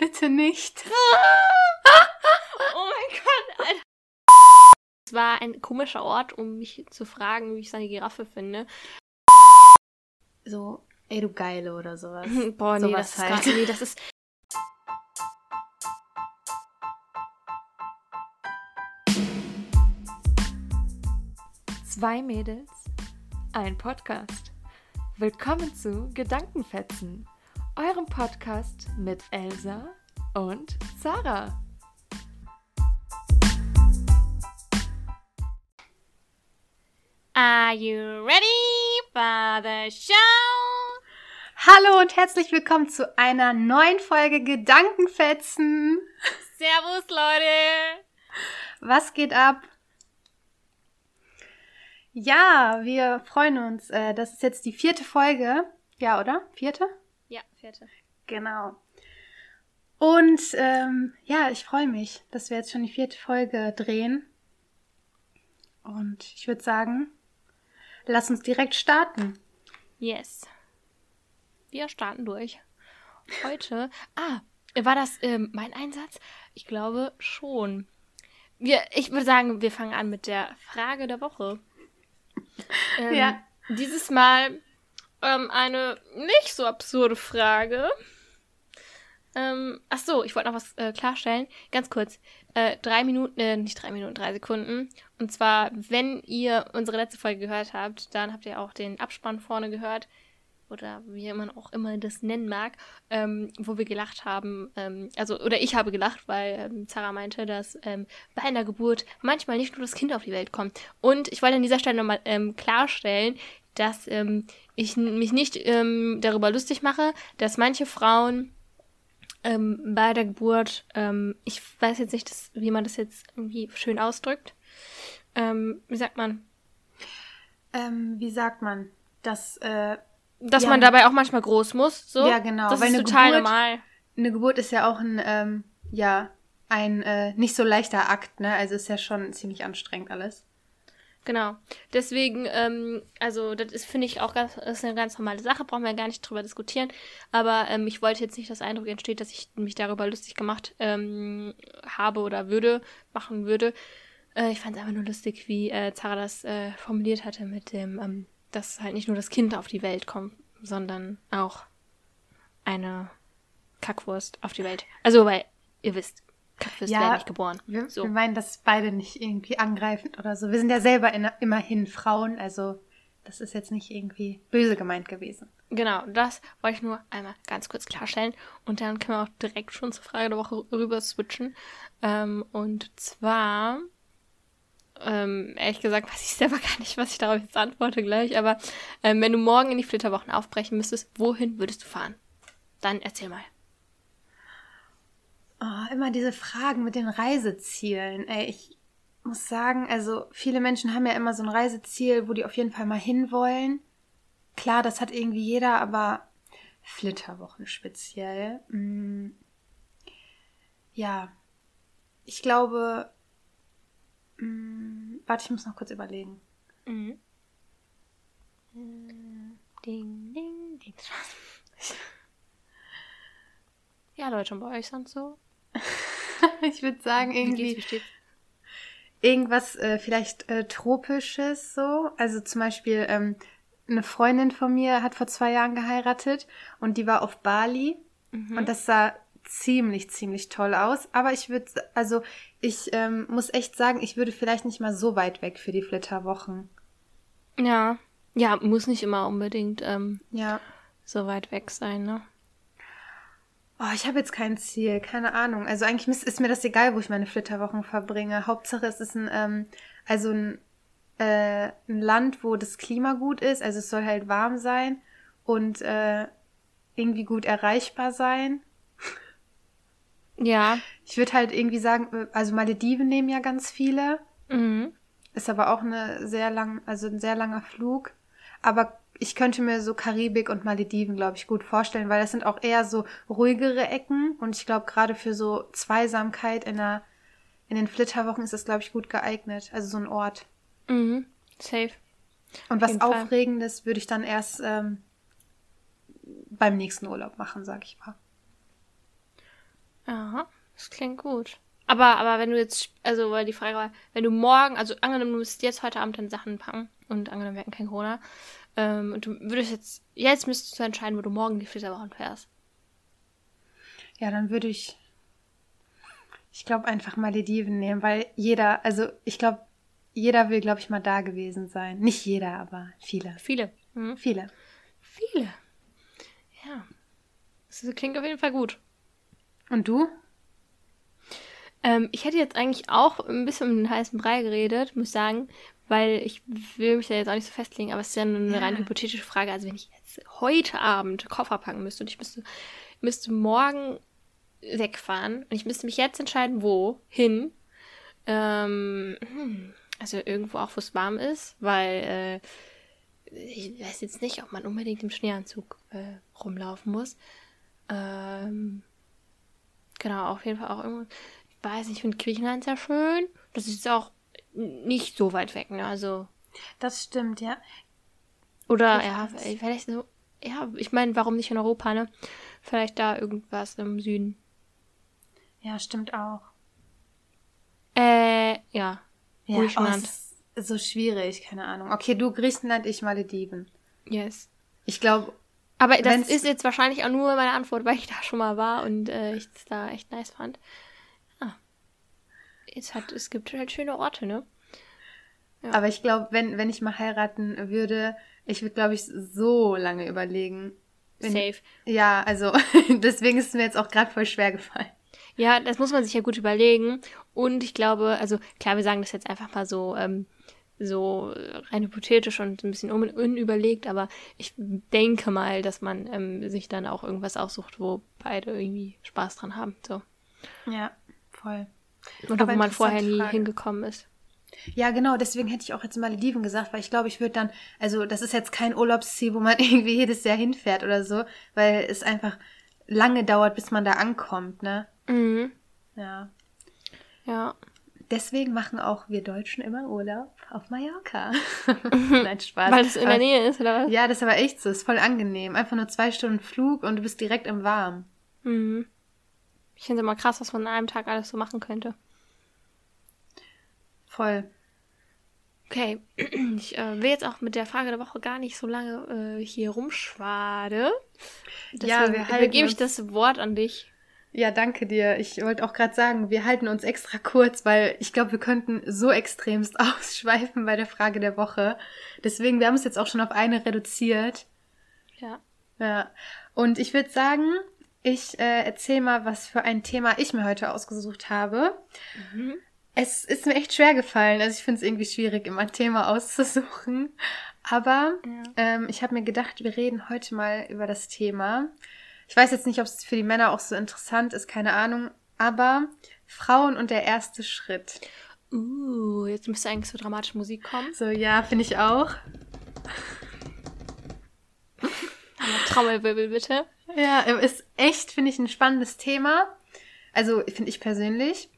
Bitte nicht. oh mein Gott, Alter. Es war ein komischer Ort, um mich zu fragen, wie ich seine Giraffe finde. So, ey du Geile oder sowas. Boah, nee, Sowas das halt. ist gar, nee, das ist. Zwei Mädels, ein Podcast. Willkommen zu Gedankenfetzen, eurem Podcast mit Elsa und Sarah. Are you ready for the show? Hallo und herzlich willkommen zu einer neuen Folge Gedankenfetzen. Servus, Leute. Was geht ab? Ja, wir freuen uns. Äh, Das ist jetzt die vierte Folge. Ja, oder? Vierte? Vierte. Genau. Und ähm, ja, ich freue mich, dass wir jetzt schon die vierte Folge drehen. Und ich würde sagen, lass uns direkt starten. Yes. Wir starten durch. Heute. Ah, war das ähm, mein Einsatz? Ich glaube schon. Wir, ich würde sagen, wir fangen an mit der Frage der Woche. Ähm, Ja. Dieses Mal ähm, eine nicht so absurde Frage. Ähm, ach so, ich wollte noch was äh, klarstellen. Ganz kurz. Äh, drei Minuten, äh, nicht drei Minuten, drei Sekunden. Und zwar, wenn ihr unsere letzte Folge gehört habt, dann habt ihr auch den Abspann vorne gehört. Oder wie man auch immer das nennen mag, ähm, wo wir gelacht haben. Ähm, also, oder ich habe gelacht, weil ähm, Sarah meinte, dass ähm, bei einer Geburt manchmal nicht nur das Kind auf die Welt kommt. Und ich wollte an dieser Stelle nochmal ähm, klarstellen, dass ähm, ich mich nicht ähm, darüber lustig mache, dass manche Frauen ähm, bei der Geburt, ähm, ich weiß jetzt nicht, das, wie man das jetzt irgendwie schön ausdrückt. Ähm, wie sagt man? Ähm, wie sagt man? Das, äh, Dass Ja. man dabei auch manchmal groß muss. So. Ja, genau, Das weil ist eine total Geburt- normal. eine Geburt ist ja auch ein, ähm, ja, ein äh, nicht so leichter Akt, ne? Also ist ja schon ziemlich anstrengend alles. Genau. Deswegen, ähm, also das ist, finde ich, auch ganz, ist eine ganz normale Sache, brauchen wir gar nicht drüber diskutieren. Aber ähm, ich wollte jetzt nicht, dass Eindruck entsteht, dass ich mich darüber lustig gemacht ähm, habe oder würde, machen würde. Äh, ich fand es einfach nur lustig, wie äh, Zara das äh, formuliert hatte mit dem, ähm, dass halt nicht nur das Kind auf die Welt kommt, sondern auch eine Kackwurst auf die Welt. Also, weil ihr wisst, Kackwürste Ja, nicht geboren. Wir, So. wir meinen das beide nicht irgendwie angreifend oder so. Wir sind ja selber in, immerhin Frauen, also das ist jetzt nicht irgendwie böse gemeint gewesen. Genau, das wollte ich nur einmal ganz kurz klarstellen. Und dann können wir auch direkt schon zur Frage der Woche rüber switchen. Ähm, und zwar, ähm, ehrlich gesagt, weiß ich selber gar nicht, was ich darauf jetzt antworte gleich. Aber ähm, wenn du morgen in die Flitterwochen aufbrechen müsstest, wohin würdest du fahren? Dann erzähl mal. Oh, immer diese Fragen mit den Reisezielen. Ey, ich muss sagen, also viele Menschen haben ja immer so ein Reiseziel, wo die auf jeden Fall mal hinwollen. Klar, das hat irgendwie jeder, aber Flitterwochen speziell. mm, Ja, ich glaube. mm, Warte, ich muss noch kurz überlegen. Mhm. Äh, Ding, ding, ding. Ja, Leute, und bei euch sonst so? ich würde sagen, irgendwie. irgendwas äh, vielleicht äh, tropisches so. Also zum Beispiel ähm, eine Freundin von mir hat vor zwei Jahren geheiratet und die war auf Bali Mhm. und das sah ziemlich ziemlich toll aus. Aber ich würde also ich ähm, muss echt sagen, ich würde vielleicht nicht mal so weit weg für die Flitterwochen. Ja. Ja, muss nicht immer unbedingt ähm, Ja. so weit weg sein, ne? Oh, ich habe jetzt kein Ziel, keine Ahnung. Also eigentlich ist mir das egal, wo ich meine Flitterwochen verbringe. Hauptsache es ist ein, ähm, also ein, äh, ein Land, wo das Klima gut ist. Also es soll halt warm sein und äh, irgendwie gut erreichbar sein. Ja. Ich würde halt irgendwie sagen, äh, also Malediven nehmen ja ganz viele. Mhm. Ist aber auch eine sehr lang, also ein sehr langer Flug. Aber ich könnte mir so Karibik und Malediven, glaube ich, gut vorstellen, weil das sind auch eher so ruhigere Ecken. Und ich glaube, gerade für so Zweisamkeit in der, in den Flitterwochen ist das, glaube ich, gut geeignet. Also so ein Ort. Mhm. Safe. Und was Fall. Aufregendes würde ich dann erst ähm, beim nächsten Urlaub machen, sag ich mal. Aha, das klingt gut. Aber, aber wenn du jetzt, also, weil die Frage war, wenn du morgen, also angenommen, du müsstest jetzt heute Abend deine Sachen packen und angenommen, wir hätten kein Corona, ähm, und du würdest jetzt, jetzt müsstest du entscheiden, wo du morgen die Flitterwochen fährst. Ja, dann würde ich, ich glaube, einfach Malediven nehmen, weil jeder, also ich glaube, jeder will, glaube ich, mal da gewesen sein. Nicht jeder, aber viele. Viele. Mhm. Viele. Viele. Ja. Das klingt auf jeden Fall gut. Und du? Ähm, ich hätte jetzt eigentlich auch ein bisschen um den heißen Brei geredet, muss ich sagen, weil ich will mich da jetzt auch nicht so festlegen, aber es ist ja eine Ja. rein hypothetische Frage. Also wenn ich jetzt heute Abend Koffer packen müsste und ich müsste, müsste morgen wegfahren und ich müsste mich jetzt entscheiden, wo hin. Ähm, hm, also irgendwo auch, wo es warm ist, weil äh, ich weiß jetzt nicht, ob man unbedingt im Schneeanzug äh, rumlaufen muss. Ähm, genau, auf jeden Fall auch irgendwo. Ich weiß nicht, ich finde Griechenland sehr schön. Das ist auch nicht so weit weg, ne? Also. Das stimmt, ja. Oder ja, Griechenland. vielleicht so. Ja, ich meine, warum nicht in Europa, ne? Vielleicht da irgendwas im Süden. Ja, stimmt auch. Äh, ja. Ja, Griechenland. Oh, so schwierig, keine Ahnung. Okay, du Griechenland, ich Malediven. Yes. Ich glaube, Aber das ist jetzt wahrscheinlich auch nur meine Antwort, weil ich da schon mal war und äh, ich es da echt nice fand. Es, hat, es gibt halt schöne Orte, ne? Ja. aber ich glaube, wenn, wenn ich mal heiraten würde, ich würde, glaube ich, so lange überlegen. Wenn- Safe. Ja, also deswegen ist es mir jetzt auch gerade voll schwer gefallen. Ja, das muss man sich ja gut überlegen. Und ich glaube, also klar, wir sagen das jetzt einfach mal so, ähm, so rein hypothetisch und ein bisschen un unüberlegt, aber ich denke mal, dass man ähm, sich dann auch irgendwas aussucht, wo beide irgendwie Spaß dran haben. So. Ja, voll. Oder Aber wo man vorher nie Frage. hingekommen ist. Ja, genau, deswegen hätte ich auch jetzt Malediven gesagt, weil ich glaube, ich würde dann, also das ist jetzt kein Urlaubsziel, wo man irgendwie jedes Jahr hinfährt oder so, weil es einfach lange dauert, bis man da ankommt, ne? Mhm. Ja. Ja. Deswegen machen auch wir Deutschen immer Urlaub auf Mallorca. Nein, Spaß. Weil das in der Nähe ist, oder was? Ja, das ist aber echt so, ist voll angenehm. Einfach nur zwei Stunden Flug und du bist direkt im Warm. Mhm. Ich finde es immer krass, was man an einem Tag alles so machen könnte. Voll. Okay, ich äh, will jetzt auch mit der Frage der Woche gar nicht so lange äh, hier rumschwade. Ja, wir halten übergebe ich das Wort an dich. Ja, danke dir. Ich wollte auch gerade sagen, wir halten uns extra kurz, weil ich glaube, wir könnten so extremst ausschweifen bei der Frage der Woche. Deswegen, wir haben es jetzt auch schon auf eine reduziert. Ja. Ja. Und ich würde sagen, ich äh, erzähle mal, was für ein Thema ich mir heute ausgesucht habe. Mhm. Es ist mir echt schwer gefallen. Also ich finde es irgendwie schwierig, immer ein Thema auszusuchen. Aber Ja. ähm, ich habe mir gedacht, wir reden heute mal über das Thema. Ich weiß jetzt nicht, ob es für die Männer auch so interessant ist, keine Ahnung. Aber Frauen und der erste Schritt. Uh, jetzt müsste eigentlich so dramatische Musik kommen. So, ja, finde ich auch. Trommelwirbel bitte. Ja, ist echt, finde ich, ein spannendes Thema. Also, finde ich persönlich.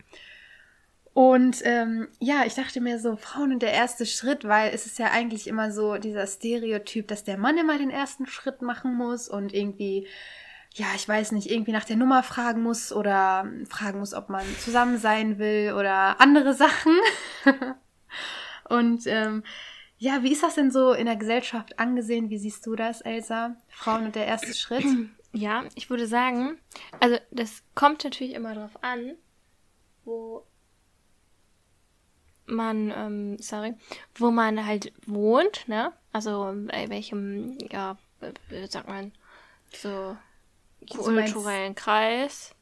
Und ähm, ja, ich dachte mir so, Frauen und der erste Schritt, weil es ist ja eigentlich immer so dieser Stereotyp, dass der Mann immer den ersten Schritt machen muss und irgendwie, ja, ich weiß nicht, irgendwie nach der Nummer fragen muss oder fragen muss, ob man zusammen sein will oder andere Sachen. und ähm, ja, wie ist das denn so in der Gesellschaft angesehen? Wie siehst du das, Elsa? Frauen und der erste Schritt? Ja, ich würde sagen, also das kommt natürlich immer drauf an, wo man, ähm, sorry, wo man halt wohnt, ne? Also bei welchem, ja, wie sagt man, so meinst- kulturellen Kreis.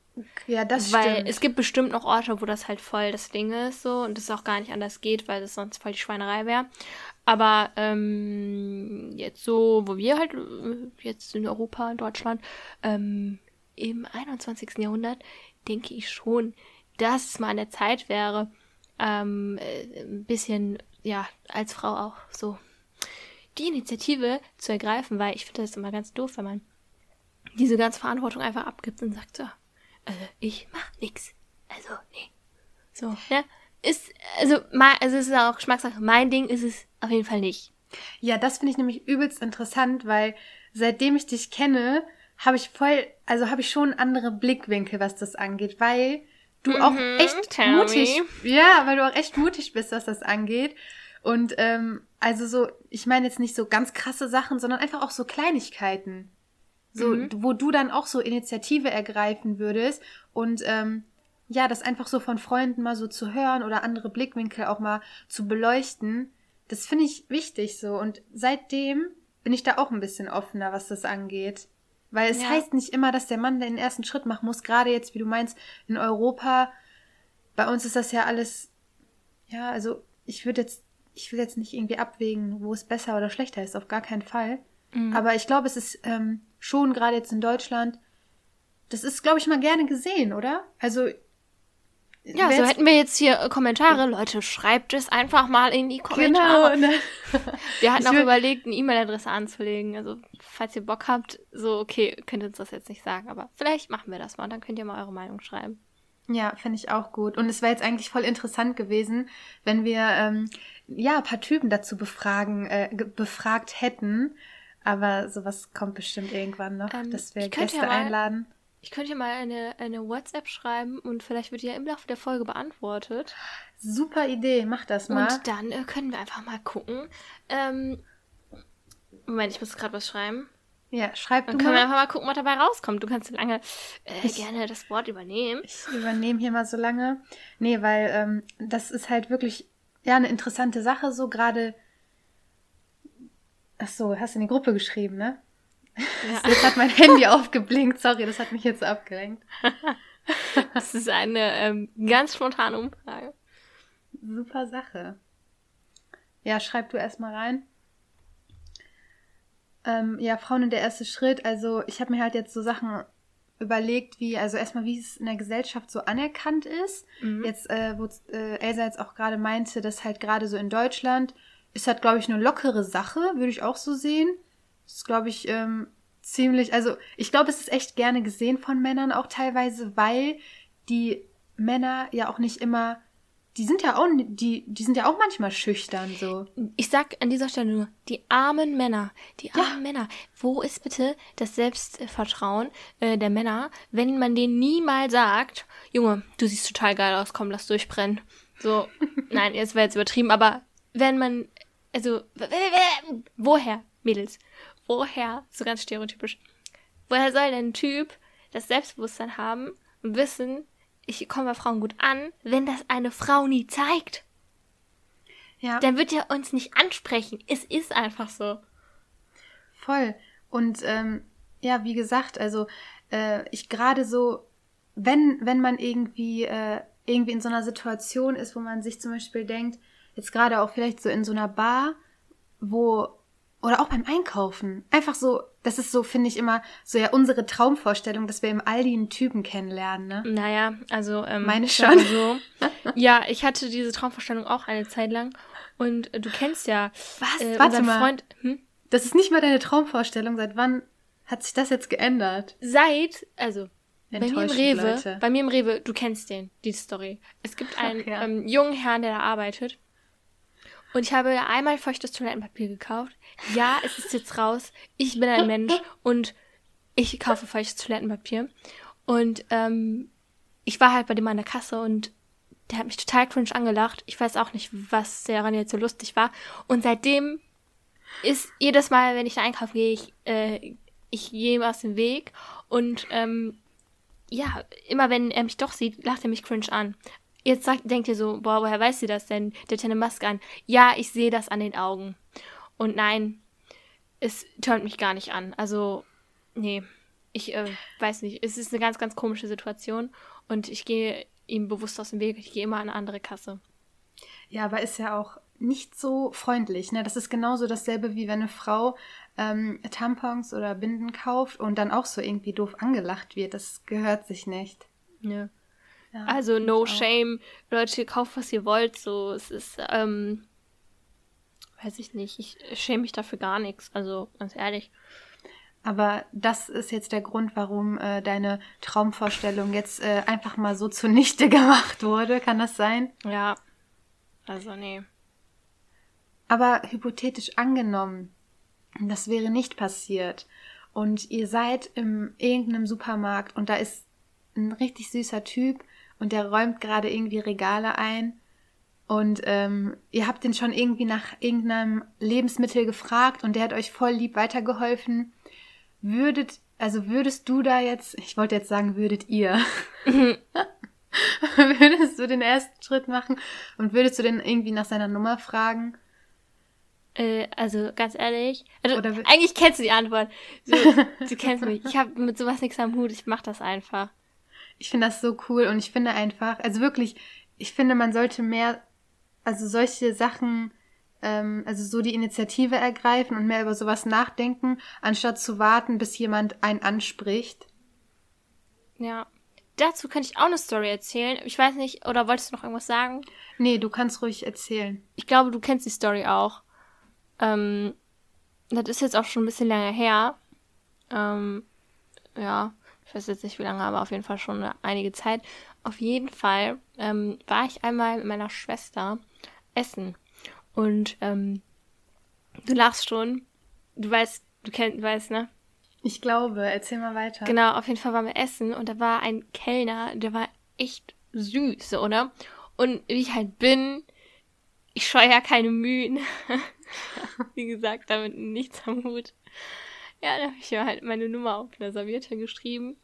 Ja, das weil stimmt. es gibt bestimmt noch Orte, wo das halt voll das Ding ist so und es auch gar nicht anders geht, weil das sonst voll die Schweinerei wäre. Aber ähm, jetzt so, wo wir halt äh, jetzt in Europa, in Deutschland, ähm, im 21. Jahrhundert, denke ich schon, dass es mal an der Zeit wäre, ähm, äh, ein bisschen, ja, als Frau auch so die Initiative zu ergreifen, weil ich finde das immer ganz doof, wenn man diese ganze Verantwortung einfach abgibt und sagt so, also ich mach nix. Also, nee. So, ne? Ist, also, also es ist auch Geschmackssache. Mein Ding ist es auf jeden Fall nicht. Ja, das finde ich nämlich übelst interessant, weil seitdem ich dich kenne, habe ich voll, also habe ich schon andere Blickwinkel, was das angeht, weil du Mhm, auch echt mutig, ja, weil du auch echt mutig bist, was das angeht. Und ähm, also so, ich meine jetzt nicht so ganz krasse Sachen, sondern einfach auch so Kleinigkeiten. So, Mhm. wo du dann auch so Initiative ergreifen würdest und ähm, ja, das einfach so von Freunden mal so zu hören oder andere Blickwinkel auch mal zu beleuchten, das finde ich wichtig so. Und seitdem bin ich da auch ein bisschen offener, was das angeht. Weil es Ja. heißt nicht immer, dass der Mann den ersten Schritt machen muss, gerade jetzt, wie du meinst, in Europa. Bei uns ist das ja alles, ja, also ich würde jetzt, ich will jetzt nicht irgendwie abwägen, wo es besser oder schlechter ist, auf gar keinen Fall. Mhm. Aber ich glaube, es ist ähm, schon gerade jetzt in Deutschland, das ist, glaube ich, mal gerne gesehen, oder? Also Ja, so hätten wir jetzt hier äh, Kommentare. Leute, schreibt es einfach mal in die genau. Kommentare. Ne? Wir hatten Ich auch überlegt, eine E-Mail-Adresse anzulegen. Also, falls ihr Bock habt, so, okay, könnt ihr uns das jetzt nicht sagen, aber vielleicht machen wir das mal. Dann könnt ihr mal eure Meinung schreiben. Ja, finde ich auch gut. Und es wäre jetzt eigentlich voll interessant gewesen, wenn wir ähm, ja ein paar Typen dazu befragen, äh, befragt hätten. Aber sowas kommt bestimmt irgendwann noch, Ähm, dass wir Gäste ja einladen. Ich könnte ja mal eine, eine WhatsApp schreiben und vielleicht wird die ja im Laufe der Folge beantwortet. Super Idee, mach das mal. Und dann äh, können wir einfach mal gucken. Ähm, Moment, ich muss gerade was schreiben. ja, schreib Dann du können wir mal. einfach mal gucken, was dabei rauskommt. Du kannst so lange äh, Ich- gerne das Wort übernehmen. Ich übernehme hier mal so lange. Nee, weil ähm, das ist halt wirklich ja eine interessante Sache, so gerade. Ach so, hast du in die Gruppe geschrieben, ne? Ja. Jetzt hat mein Handy aufgeblinkt. Sorry, das hat mich jetzt abgelenkt. Das ist eine ähm, ganz spontane Umfrage. Super Sache. Ja, schreib du erstmal rein. Ähm, ja, Frauen und der erste Schritt. Also ich habe mir halt jetzt so Sachen überlegt, wie, also erstmal, wie es in der Gesellschaft so anerkannt ist. Mhm. Jetzt, äh, wo äh, Elsa jetzt auch gerade meinte, dass halt gerade so in Deutschland ist halt, glaube ich, eine lockere Sache, würde ich auch so sehen. Das ist, glaube ich, ähm, ziemlich, also ich glaube, es ist echt gerne gesehen von Männern auch teilweise, weil die Männer ja auch nicht immer, die sind ja auch, die, die sind ja auch manchmal schüchtern so. Ich sag an dieser Stelle nur, die armen Männer, die armen Männer. Wo ist bitte das Selbstvertrauen äh, der Männer, wenn man denen nie mal sagt, Junge, du siehst total geil aus, komm, lass durchbrennen. So, nein, jetzt wäre jetzt übertrieben, aber wenn man, also, woher, Mädels, woher, so ganz stereotypisch, woher soll denn ein Typ das Selbstbewusstsein haben und wissen, ich komme bei Frauen gut an, wenn das eine Frau nie zeigt? Ja, dann wird er uns nicht ansprechen. Es ist einfach so. voll. Und ähm, ja, wie gesagt, also äh, ich gerade so, wenn, wenn man irgendwie, äh, irgendwie in so einer Situation ist, wo man sich zum Beispiel denkt, jetzt gerade auch vielleicht so in so einer Bar, wo, oder auch beim Einkaufen, einfach so, das ist so, finde ich immer, so ja unsere Traumvorstellung, dass wir im Aldi einen Typen kennenlernen, ne? Naja, also ähm, Meine schon. So, ja, ich hatte diese Traumvorstellung auch eine Zeit lang. Und äh, du kennst ja Was? äh, Warte mal. Freund. Hm? Das ist nicht mal deine Traumvorstellung. Seit wann hat sich das jetzt geändert? Seit, also bei mir im Rewe, Leute. bei mir im Rewe, du kennst den, die Story. Es gibt einen Ach ja. ähm, jungen Herrn, der da arbeitet. Und ich habe einmal feuchtes Toilettenpapier gekauft. Ja, es ist jetzt raus. Ich bin ein Mensch und ich kaufe feuchtes Toilettenpapier. Und ähm, ich war halt bei dem an der Kasse und der hat mich total cringe angelacht. Ich weiß auch nicht, was daran jetzt so lustig war. Und seitdem ist jedes Mal, wenn ich einkaufen gehe, ich, äh, ich gehe ihm aus dem Weg und ähm, ja, immer wenn er mich doch sieht, lacht er mich cringe an. Jetzt sagt, denkt ihr so, boah, woher weiß sie das denn? Der hat eine Maske an. Ja, ich sehe das an den Augen. Und nein, es tönt mich gar nicht an. Also, nee, ich äh, weiß nicht. Es ist eine ganz, ganz komische Situation und ich gehe ihm bewusst aus dem Weg. Ich gehe immer an eine andere Kasse. Ja, aber ist ja auch nicht so freundlich. Ne? Das ist genauso dasselbe, wie wenn eine Frau ähm, Tampons oder Binden kauft und dann auch so irgendwie doof angelacht wird. Das gehört sich nicht. Ja. Ja, Also no ich auch. shame, Leute, kauft was ihr wollt. So, es ist, ähm, weiß ich nicht, ich schäme mich dafür gar nichts. Also ganz ehrlich. Aber das ist jetzt der Grund, warum äh, deine Traumvorstellung jetzt äh, einfach mal so zunichte gemacht wurde. Kann das sein? Ja. Also nee. Aber hypothetisch angenommen, das wäre nicht passiert. und ihr seid im irgendeinem Supermarkt und da ist ein richtig süßer Typ und der räumt gerade irgendwie Regale ein und ähm, ihr habt den schon irgendwie nach irgendeinem Lebensmittel gefragt und der hat euch voll lieb weitergeholfen. Würdet, also würdest du da jetzt, ich wollte jetzt sagen, würdet ihr, würdest du den ersten Schritt machen und würdest du den irgendwie nach seiner Nummer fragen? Äh, also ganz ehrlich, also, eigentlich kennst du die Antwort. So, du kennst mich. Ich habe mit sowas nichts am Hut. Ich mach das einfach. Ich finde das so cool und ich finde einfach, also wirklich, ich finde, man sollte mehr, also solche Sachen, ähm, also so die Initiative ergreifen und mehr über sowas nachdenken, anstatt zu warten, bis jemand einen anspricht. Ja. Dazu könnte ich auch eine Story erzählen. Ich weiß nicht, oder wolltest du noch irgendwas sagen? Nee, du kannst ruhig erzählen. Ich glaube, du kennst die Story auch. Ähm, das ist jetzt auch schon ein bisschen länger her. Ähm, ja, ich weiß jetzt nicht wie lange, aber auf jeden Fall schon einige Zeit. Auf jeden Fall ähm, war ich einmal mit meiner Schwester essen. Und ähm, du lachst schon. Du weißt, du kennst, weißt, ne? Ich glaube, erzähl mal weiter. Genau, auf jeden Fall waren wir essen und da war ein Kellner, der war echt süß, oder? Und wie ich halt bin, ich scheue ja keine Mühen. wie gesagt, damit nichts am Hut. Ja, da habe ich mir halt meine Nummer auf eine Serviette geschrieben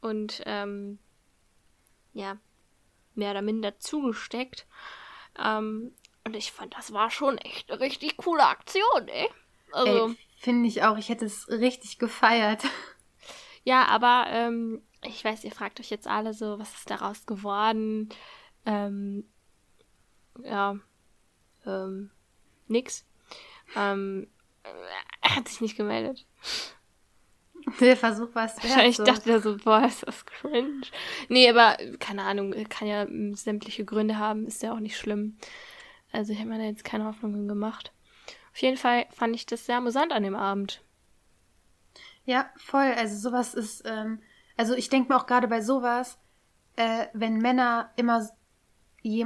und ähm, ja, mehr oder minder zugesteckt. Ähm, und ich fand, das war schon echt eine richtig coole Aktion, ey. Also, Ey, finde ich auch, ich hätte es richtig gefeiert. Ja, aber ähm, ich weiß, ihr fragt euch jetzt alle so, was ist daraus geworden? Ähm, ja, ähm, nix. Ähm, er hat sich nicht gemeldet. Der Versuch war es wert. Wahrscheinlich so. dachte er so, boah, ist das cringe. Nee, aber keine Ahnung, kann ja sämtliche Gründe haben, ist ja auch nicht schlimm. Also ich habe mir da jetzt keine Hoffnungen gemacht. Auf jeden Fall fand ich das sehr amüsant an dem Abend. Ja, voll. Also sowas ist, ähm, also ich denke mir auch gerade bei sowas, äh, wenn Männer immer,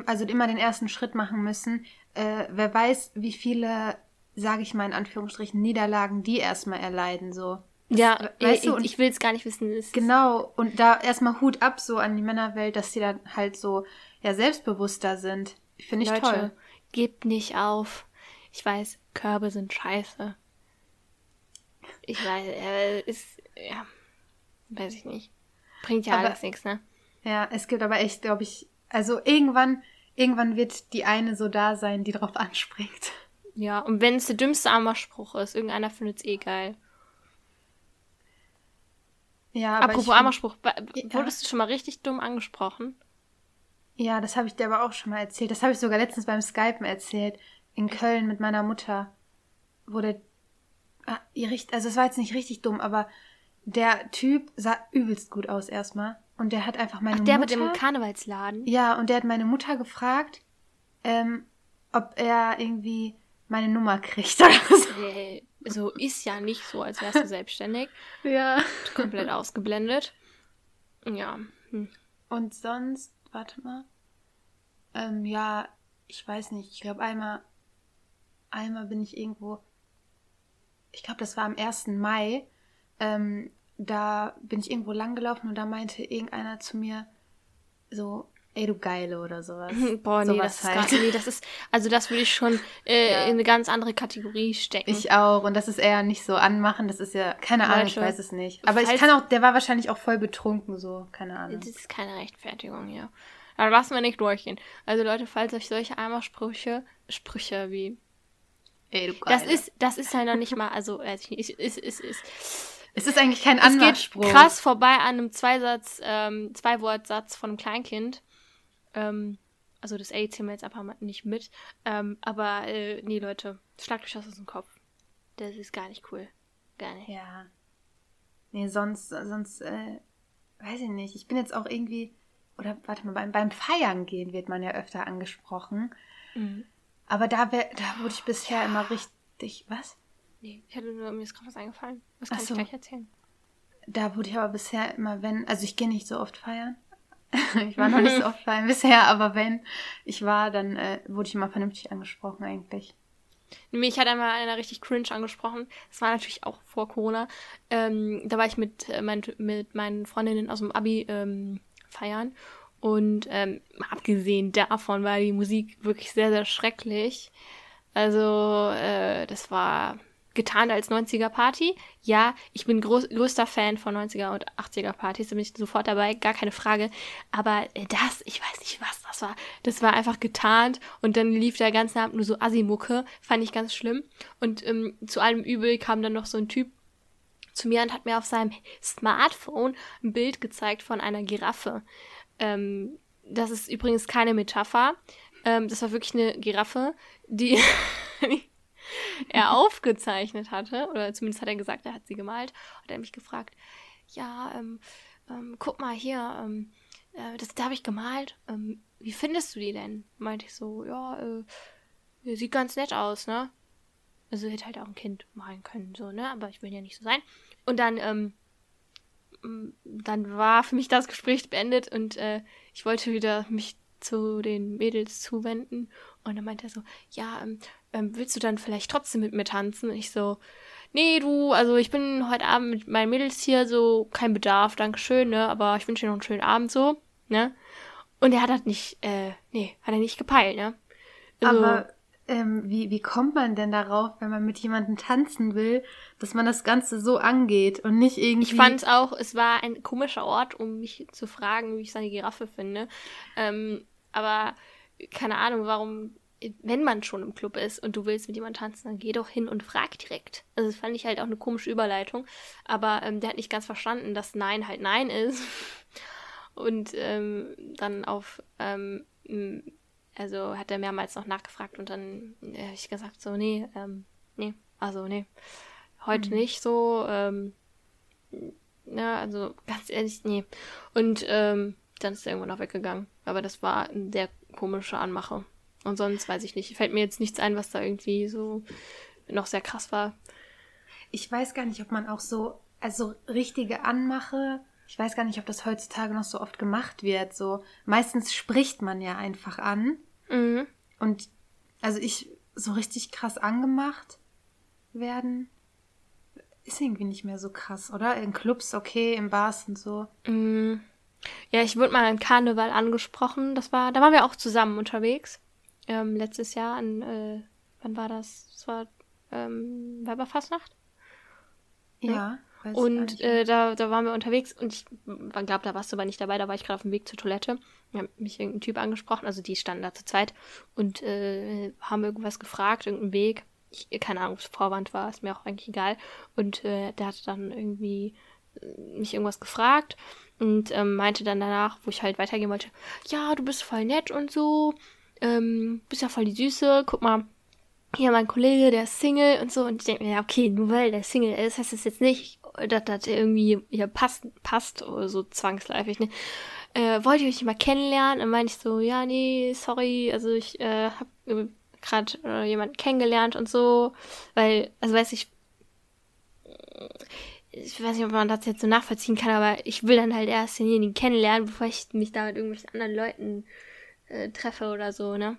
also immer den ersten Schritt machen müssen, äh, wer weiß, wie viele, sage ich mal in Anführungsstrichen, Niederlagen die erstmal erleiden, so. Ja, weißt ich, du, ich will es gar nicht wissen. Genau, und da erstmal Hut ab so an die Männerwelt, dass die dann halt so, ja, selbstbewusster sind. Finde ich Leute, toll. gebt nicht auf. Ich weiß, Körbe sind scheiße. Ich weiß, er ist, ja, weiß ich nicht. Bringt ja Aber- alles nichts, ne? Ja, es gibt aber echt, glaube ich, also irgendwann, irgendwann wird die eine so da sein, die drauf anspringt. Ja, und wenn es der dümmste Armerspruch ist, irgendeiner findet es eh geil. Ja, aber Apropos ba- Ja. wurdest du schon mal richtig dumm angesprochen? Ja, das habe ich dir aber auch schon mal erzählt. Das habe ich sogar letztens beim Skypen erzählt. In Köln mit meiner Mutter. Wo der. Ah, ihr also, es war jetzt nicht richtig dumm, aber der Typ sah übelst gut aus erstmal. Und der hat einfach meine Ach, der Mutter. mit dem Karnevalsladen? ja, und der hat meine Mutter gefragt, ähm, ob er irgendwie meine Nummer kriegt oder so. Äh, so ist ja nicht so, als wärst du selbstständig. Ja. Komplett ausgeblendet. Ja. Hm. Und sonst, warte mal. Ähm, ja, ich weiß nicht. Ich glaube, einmal, einmal bin ich irgendwo. Ich glaube, das war am 1. Mai. Ähm, da bin ich irgendwo langgelaufen und da meinte irgendeiner zu mir so, ey, du Geile oder sowas. Boah, nee, Sowas das ist gar, nee, das ist, also das würde ich schon äh, Ja. in eine ganz andere Kategorie stecken. Ich auch. Und das ist eher nicht so anmachen. Das ist ja, keine Ahnung, ich weiß es nicht. Aber ich kann auch, der war wahrscheinlich auch voll betrunken, so, keine Ahnung. Das ist keine Rechtfertigung hier. Da lassen wir nicht durchgehen. Also Leute, falls euch solche Eimersprüche, Sprüche wie, Ey, du das Geile. ist, das ist ja noch nicht mal, also, weiß ich nicht, ist, ist, ist, es ist eigentlich kein es geht Anmachspruch. krass vorbei an einem Zweisatz, ähm, Zwei-Wort-Satz von einem Kleinkind. Ähm, also das A zählen wir jetzt einfach mal nicht mit. Ähm, aber, äh, nee, Leute, schlagt euch das aus dem Kopf. Das ist gar nicht cool. Gar nicht. Ja. Nee, sonst, sonst, äh, weiß ich nicht. Ich bin jetzt auch irgendwie, oder warte mal, beim, beim Feiern gehen wird man ja öfter angesprochen. Mhm. Aber da, wär, da wurde ich bisher immer richtig, was? Nee, ich hatte nur, mir ist gerade was eingefallen. Was kann so. ich gleich erzählen? Da wurde ich aber bisher immer, wenn, also ich gehe nicht so oft feiern. ich war noch nicht so oft feiern bisher, aber wenn ich war, dann äh, wurde ich immer vernünftig angesprochen eigentlich. Mich hat einmal einer richtig cringe angesprochen. Das war natürlich auch vor Corona. Ähm, da war ich mit, äh, mein, mit meinen Freundinnen aus dem Abi ähm, feiern. Und ähm, abgesehen davon war die Musik wirklich sehr, sehr schrecklich. Also, äh, das war getan als 90er Party. Ja, ich bin groß, größter Fan von 90er und 80er Partys, da bin ich sofort dabei, gar keine Frage. Aber äh, das, ich weiß nicht, was das war. Das war einfach getarnt und dann lief der ganze Abend nur so Asimucke, fand ich ganz schlimm. Und ähm, zu allem Übel kam dann noch so ein Typ zu mir und hat mir auf seinem Smartphone ein Bild gezeigt von einer Giraffe. Ähm, das ist übrigens keine Metapher. Ähm, das war wirklich eine Giraffe, die er aufgezeichnet hatte, oder zumindest hat er gesagt, er hat sie gemalt, hat er mich gefragt, ja, ähm, ähm, guck mal hier, ähm, äh, das da habe ich gemalt, ähm, wie findest du die denn? Meinte ich so, ja, äh, sieht ganz nett aus, ne? Also hätte halt auch ein Kind malen können, so, ne? Aber ich will ja nicht so sein. Und dann, ähm, dann war für mich das Gespräch beendet und äh, ich wollte wieder mich zu den Mädels zuwenden und dann meinte er so, ja, ähm, ähm, willst du dann vielleicht trotzdem mit mir tanzen? Und ich so, nee, du, also ich bin heute Abend mit meinen Mädels hier, so kein Bedarf, Dankeschön, ne, aber ich wünsche dir noch einen schönen Abend, so, ne. Und er hat halt nicht, äh, nee, hat er nicht gepeilt, ne. Also, aber ähm, wie, wie kommt man denn darauf, wenn man mit jemandem tanzen will, dass man das Ganze so angeht und nicht irgendwie. Ich fand auch, es war ein komischer Ort, um mich zu fragen, wie ich seine Giraffe finde. Ähm, aber keine Ahnung, warum, wenn man schon im Club ist und du willst mit jemandem tanzen, dann geh doch hin und frag direkt. Also das fand ich halt auch eine komische Überleitung. Aber ähm, der hat nicht ganz verstanden, dass Nein halt Nein ist. und ähm, dann auf ähm, also hat er mehrmals noch nachgefragt und dann äh, habe ich gesagt, so, nee, ähm, nee, also nee, heute mhm. nicht so, ähm, ja, also ganz ehrlich, nee. Und ähm, dann ist er irgendwann auch weggegangen. Aber das war eine sehr komische Anmache. Und sonst weiß ich nicht, fällt mir jetzt nichts ein, was da irgendwie so noch sehr krass war. Ich weiß gar nicht, ob man auch so, also richtige Anmache, ich weiß gar nicht, ob das heutzutage noch so oft gemacht wird. So, meistens spricht man ja einfach an. Mhm. Und also ich so richtig krass angemacht werden, ist irgendwie nicht mehr so krass, oder? In Clubs okay, in Bars und so. Mhm. Ja, ich wurde mal an Karneval angesprochen. Das war, da waren wir auch zusammen unterwegs. Ähm, letztes Jahr an, äh, wann war das? Das war ähm, Weiberfastnacht. Ja. ja. Und äh, da, da waren wir unterwegs und ich glaube, da warst du aber nicht dabei, da war ich gerade auf dem Weg zur Toilette. Hat mich irgendein Typ angesprochen, also die standen da zu zweit und äh, haben irgendwas gefragt, irgendeinen Weg. Ich, keine Ahnung, ob es Vorwand war, ist mir auch eigentlich egal. Und äh, der hat dann irgendwie äh, mich irgendwas gefragt und ähm, meinte dann danach, wo ich halt weitergehen wollte, ja, du bist voll nett und so, ähm, bist ja voll die Süße, guck mal, hier mein Kollege, der ist Single und so. Und ich denke mir, ja, okay, nur weil der Single ist, heißt das jetzt nicht, dass das irgendwie hier passt, passt oder so zwangsläufig, ne? Äh, wollt ihr euch mal kennenlernen? Und meinte ich so, ja, nee, sorry, also ich äh, hab äh, gerade äh, jemanden kennengelernt und so, weil, also weiß ich, ich weiß nicht, ob man das jetzt so nachvollziehen kann, aber ich will dann halt erst denjenigen kennenlernen, bevor ich mich da mit irgendwelchen anderen Leuten äh, treffe oder so, ne?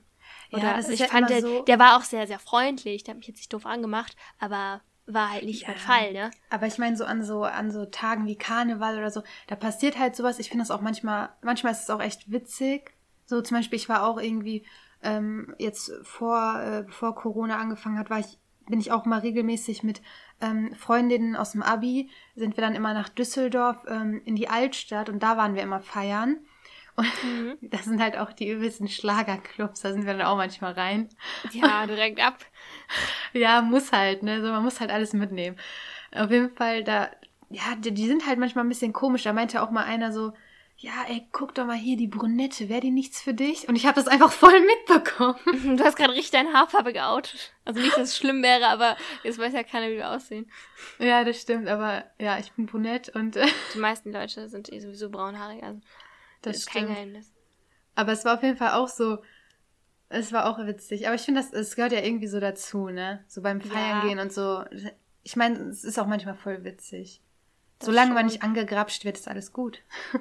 Oder ja, ist ich fand, der, so der war auch sehr, sehr freundlich, der hat mich jetzt nicht doof angemacht, aber war halt nicht ja. mein Fall, ne? Aber ich meine, so an so an so Tagen wie Karneval oder so, da passiert halt sowas. Ich finde das auch manchmal, manchmal ist es auch echt witzig. So zum Beispiel, ich war auch irgendwie ähm, jetzt vor, äh, bevor Corona angefangen hat, war ich, bin ich auch mal regelmäßig mit ähm, Freundinnen aus dem Abi, sind wir dann immer nach Düsseldorf ähm, in die Altstadt und da waren wir immer feiern. Und mhm. das sind halt auch die übelsten Schlagerclubs, da sind wir dann auch manchmal rein. Ja, direkt ab. ja, muss halt, ne? So, man muss halt alles mitnehmen. Auf jeden Fall, da, ja, die, die sind halt manchmal ein bisschen komisch. Da meinte auch mal einer so, ja, ey, guck doch mal hier, die Brunette, wäre die nichts für dich? Und ich habe das einfach voll mitbekommen. Du hast gerade richtig deine Haarfarbe geoutet. Also nicht, dass es schlimm wäre, aber jetzt weiß ja keiner, wie wir aussehen. Ja, das stimmt, aber ja, ich bin brunett und... Äh, die meisten Leute sind eh sowieso braunhaarig, also das, das ist stimmt. kein Geheimnis. Aber es war auf jeden Fall auch so, es war auch witzig. Aber ich finde, das es gehört ja irgendwie so dazu, ne? So beim Feiern ja. gehen und so. Ich meine, es ist auch manchmal voll witzig. Das Solange man nicht angegrapscht wird, ist alles gut.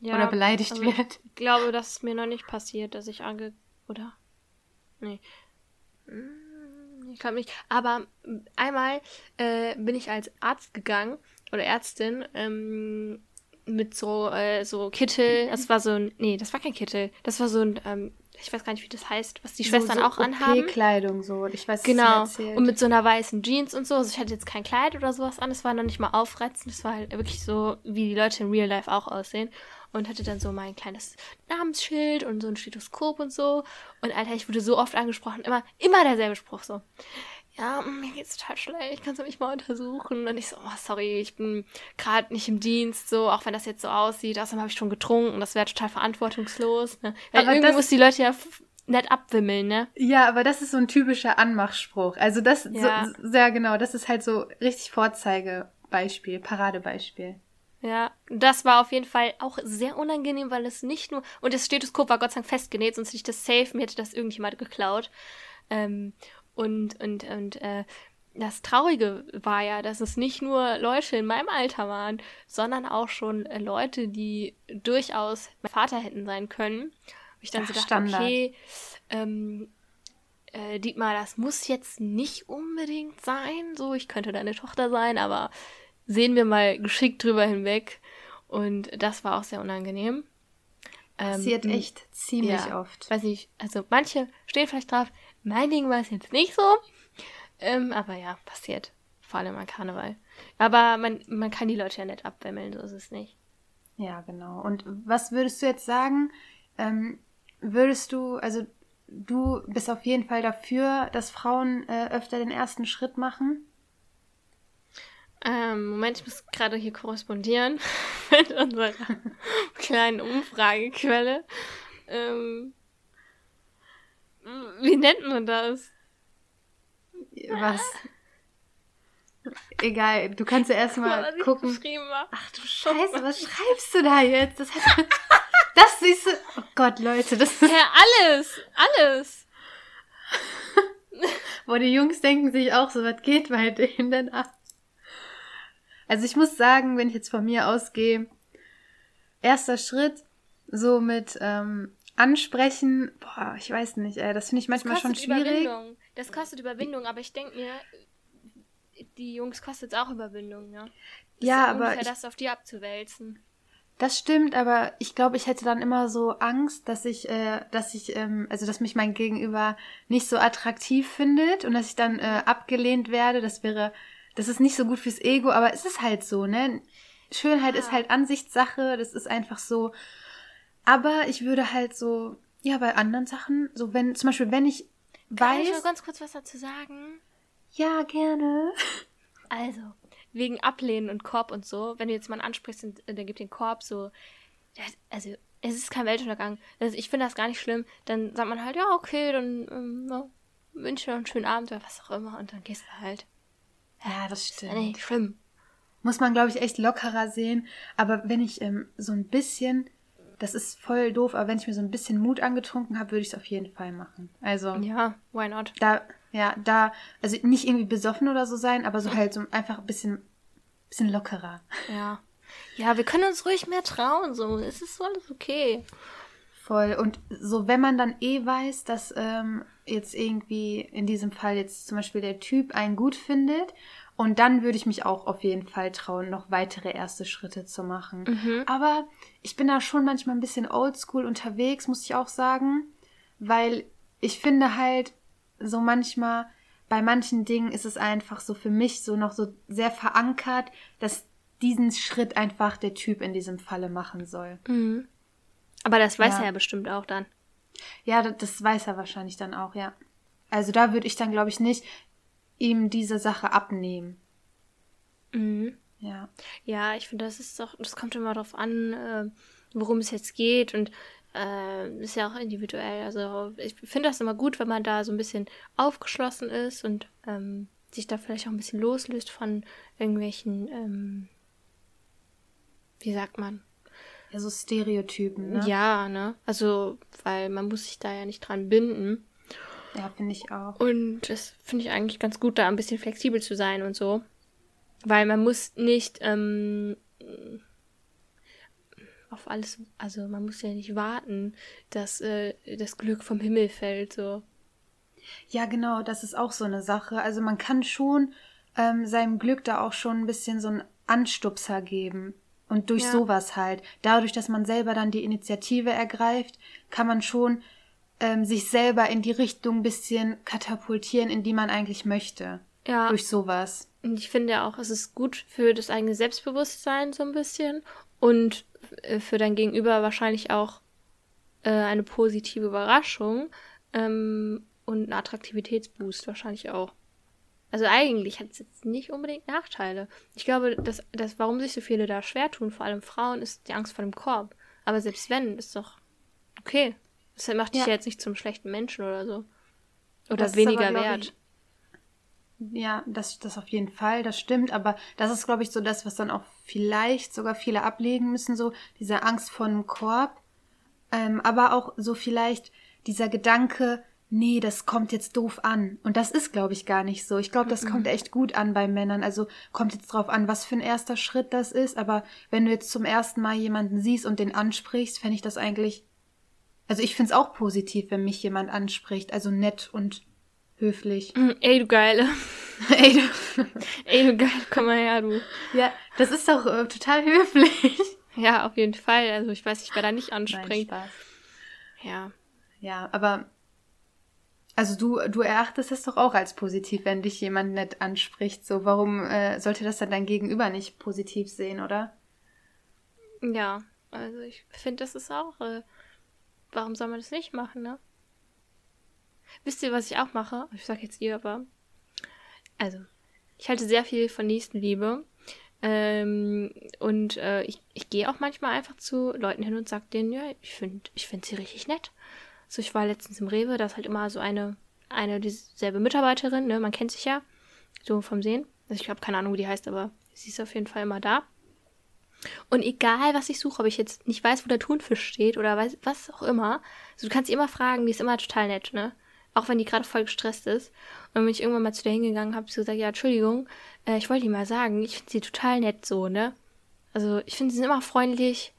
Ja, oder beleidigt also wird. Ich glaube, das ist mir noch nicht passiert, dass ich ange... Oder? Nee. Hm, Ich glaube nicht. Aber einmal äh, bin ich als Arzt gegangen oder Ärztin ähm, mit so äh, so Kittel. Das war so ein nee, das war kein Kittel. Das war so ein ähm, ich weiß gar nicht, wie das heißt, was die Schwestern so, so auch anhaben. kleidung so. Ich weiß, Genau. Und mit so einer weißen Jeans und so. Also ich hatte jetzt kein Kleid oder sowas an. Es war noch nicht mal aufreizend. Es war halt wirklich so, wie die Leute in Real Life auch aussehen. Und hatte dann so mein kleines Namensschild und so ein Stethoskop und so. Und Alter, ich wurde so oft angesprochen. Immer, immer derselbe Spruch so. Ja, mm, mir geht's total schlecht. Kannst du mich mal untersuchen? Und ich so, oh, sorry, ich bin gerade nicht im Dienst, so, auch wenn das jetzt so aussieht. Außerdem habe ich schon getrunken. Das wäre total verantwortungslos. Ne? Weil Aber irgendwie muss die Leute ja nett abwimmeln, ne? Ja, aber das ist so ein typischer Anmachspruch. Also das, Ja. so, sehr genau, das ist halt so richtig Vorzeigebeispiel, Paradebeispiel. Ja, das war auf jeden Fall auch sehr unangenehm, weil es nicht nur. Und das Stethoskop war Gott sei Dank festgenäht, sonst hätte ich das safe, mir hätte das irgendjemand geklaut. Ähm, und, und, und, äh, das Traurige war ja, dass es nicht nur Leute in meinem Alter waren, sondern auch schon äh, Leute, die durchaus mein Vater hätten sein können. Und ich dann Ach, so dachte, Standard. okay, ähm, äh, Dietmar, das muss jetzt nicht unbedingt sein. So, ich könnte deine Tochter sein, aber sehen wir mal geschickt drüber hinweg. Und das war auch sehr unangenehm. Ähm, Passiert m- echt ziemlich ja. oft. Weiß nicht, also manche stehen vielleicht drauf. Mein Ding war es jetzt nicht so. Ähm, aber ja, passiert. Vor allem an Karneval. Aber man, man kann die Leute ja nett abwimmeln, so ist es nicht. Ja, genau. Und was würdest du jetzt sagen? Ähm, würdest du, also du bist auf jeden Fall dafür, dass Frauen äh, öfter den ersten Schritt machen? Ähm, Moment, ich muss gerade hier korrespondieren mit unserer kleinen Umfragequelle. Ähm, wie nennt man das? Was? Egal, du kannst ja erstmal gucken. Ach du Scheiße, was schreibst du da jetzt? Das, hat, das siehst du. Oh Gott, Leute, das ist. Ja, alles, alles. Boah, die Jungs denken sich auch so, was geht bei denen denn ab? Also ich muss sagen, wenn ich jetzt von mir ausgehe, erster Schritt, so mit ähm, Ansprechen, boah, ich weiß nicht, ey, das finde ich manchmal schon schwierig. Überwindung. Das kostet Überwindung, aber ich denke mir, die Jungs kostet es auch Überwindung, ne? Das Ja, aber ich- das auf die abzuwälzen. Das stimmt, aber ich glaube, ich hätte dann immer so Angst, dass ich, äh, dass ich, ähm, also dass mich mein Gegenüber nicht so attraktiv findet und dass ich dann äh, abgelehnt werde. Das wäre, das ist nicht so gut fürs Ego, aber es ist halt so, ne? Schönheit Ja. ist halt Ansichtssache, das ist einfach so. Aber ich würde halt so, ja, bei anderen Sachen, so wenn, zum Beispiel, wenn ich Kann ich noch weiß, ganz kurz was dazu sagen? ja, gerne. Also, wegen Ablehnen und Korb und so, wenn du jetzt jemanden ansprichst und äh, der gibt den Korb so, das, also, es ist kein Weltuntergang. Also, ich finde das gar nicht schlimm. Dann sagt man halt, ja, okay, dann ähm, ja, wünsche dir noch einen schönen Abend oder was auch immer und dann gehst du halt. Ja, das Ist ja stimmt. nicht schlimm. muss man, glaube ich, echt lockerer sehen. Aber wenn ich ähm, so ein bisschen, das ist voll doof, aber wenn ich mir so ein bisschen Mut angetrunken habe, würde ich es auf jeden Fall machen. Also Ja, why not? da, ja, da, also nicht irgendwie besoffen oder so sein, aber so halt so einfach ein bisschen, bisschen lockerer. Ja. Ja, wir können uns ruhig mehr trauen, so. Es ist so alles okay. Voll. Und so, wenn man dann eh weiß, dass ähm, jetzt irgendwie in diesem Fall jetzt zum Beispiel der Typ einen gut findet, und dann würde ich mich auch auf jeden Fall trauen, noch weitere erste Schritte zu machen. Mhm. Aber ich bin da schon manchmal ein bisschen oldschool unterwegs, muss ich auch sagen, weil ich finde halt so manchmal bei manchen Dingen ist es einfach so für mich so noch so sehr verankert, dass diesen Schritt einfach der Typ in diesem Falle machen soll. Mhm. Aber das weiß Ja. er ja bestimmt auch dann. Ja, das, das weiß er wahrscheinlich dann auch, ja. Also da würde ich dann, glaube ich, nicht ihm diese Sache abnehmen. Mhm. Ja. Ja, ich finde, das ist doch, das kommt immer darauf an, äh, worum es jetzt geht und äh, ist ja auch individuell. Also ich finde das immer gut, wenn man da so ein bisschen aufgeschlossen ist und ähm, sich da vielleicht auch ein bisschen loslöst von irgendwelchen, ähm, wie sagt man? Ja, so Stereotypen, ne? Ja, ne? Also, weil man muss sich da ja nicht dran binden. Ja, finde ich auch. Und das finde ich eigentlich ganz gut, da ein bisschen flexibel zu sein und so. Weil man muss nicht ähm, auf alles, also man muss ja nicht warten, dass äh, das Glück vom Himmel fällt, so. Ja, genau, das ist auch so eine Sache. Also man kann schon ähm, seinem Glück da auch schon ein bisschen so einen Anstupser geben. Und durch Ja. sowas halt. Dadurch, dass man selber dann die Initiative ergreift, kann man schon ähm, sich selber in die Richtung ein bisschen katapultieren, in die man eigentlich möchte. Ja. Durch sowas. Und ich finde auch, es ist gut für das eigene Selbstbewusstsein so ein bisschen und äh, für dein Gegenüber wahrscheinlich auch äh, eine positive Überraschung ähm, und einen Attraktivitätsboost wahrscheinlich auch. Also eigentlich hat es jetzt nicht unbedingt Nachteile. Ich glaube, dass, dass warum sich so viele da schwer tun, vor allem Frauen, ist die Angst vor dem Korb. Aber selbst wenn, ist doch okay. Das macht dich Ja. ja jetzt nicht zum schlechten Menschen oder so. Oder Das aber, weniger glaub wert. ich, Ja, das, das auf jeden Fall, das stimmt, aber das ist, glaube ich, so das, was dann auch vielleicht sogar viele ablegen müssen, so diese Angst vor einem Korb, ähm, aber auch so vielleicht dieser Gedanke, nee, das kommt jetzt doof an. Und das ist, glaube ich, gar nicht so. Ich glaube, das kommt echt gut an bei Männern. Also kommt jetzt drauf an, was für ein erster Schritt das ist, aber wenn du jetzt zum ersten Mal jemanden siehst und den ansprichst, fände ich das eigentlich, also ich finde es auch positiv, wenn mich jemand anspricht, also nett und höflich. Ey, du Geile. Ey, du, Ey, du Geile, komm mal her, du. ja, das ist doch äh, total höflich. Ja, auf jeden Fall. Also ich weiß nicht, wer da nicht Nein, anspringt. Spaß. ja. Ja, aber also du, du erachtest es doch auch als positiv, wenn dich jemand nett anspricht. So, warum äh, sollte das dann dein Gegenüber nicht positiv sehen, oder? Ja, also ich finde, das ist auch. Äh, warum soll man das nicht machen, ne? Wisst ihr, was ich auch mache? Ich sag jetzt ihr, aber. Also, ich halte sehr viel von Nächstenliebe. Ähm, und äh, ich, ich gehe auch manchmal einfach zu Leuten hin und sag denen, ja, ich finde ich find sie richtig nett. So, ich war letztens im Rewe, da ist halt immer so eine, eine dieselbe Mitarbeiterin, ne? Man kennt sich ja. So vom Sehen. Also ich habe keine Ahnung, wie die heißt, aber sie ist auf jeden Fall immer da. Und egal, was ich suche, ob ich jetzt nicht weiß, wo der Thunfisch steht oder weiß, was auch immer, also du kannst sie immer fragen, die ist immer total nett, ne? Auch wenn die gerade voll gestresst ist. Und wenn ich irgendwann mal zu der hingegangen habe, sie gesagt, ja, Entschuldigung, äh, ich wollte Ihnen mal sagen, ich finde sie total nett so, ne? Also ich finde sie sind immer freundlich,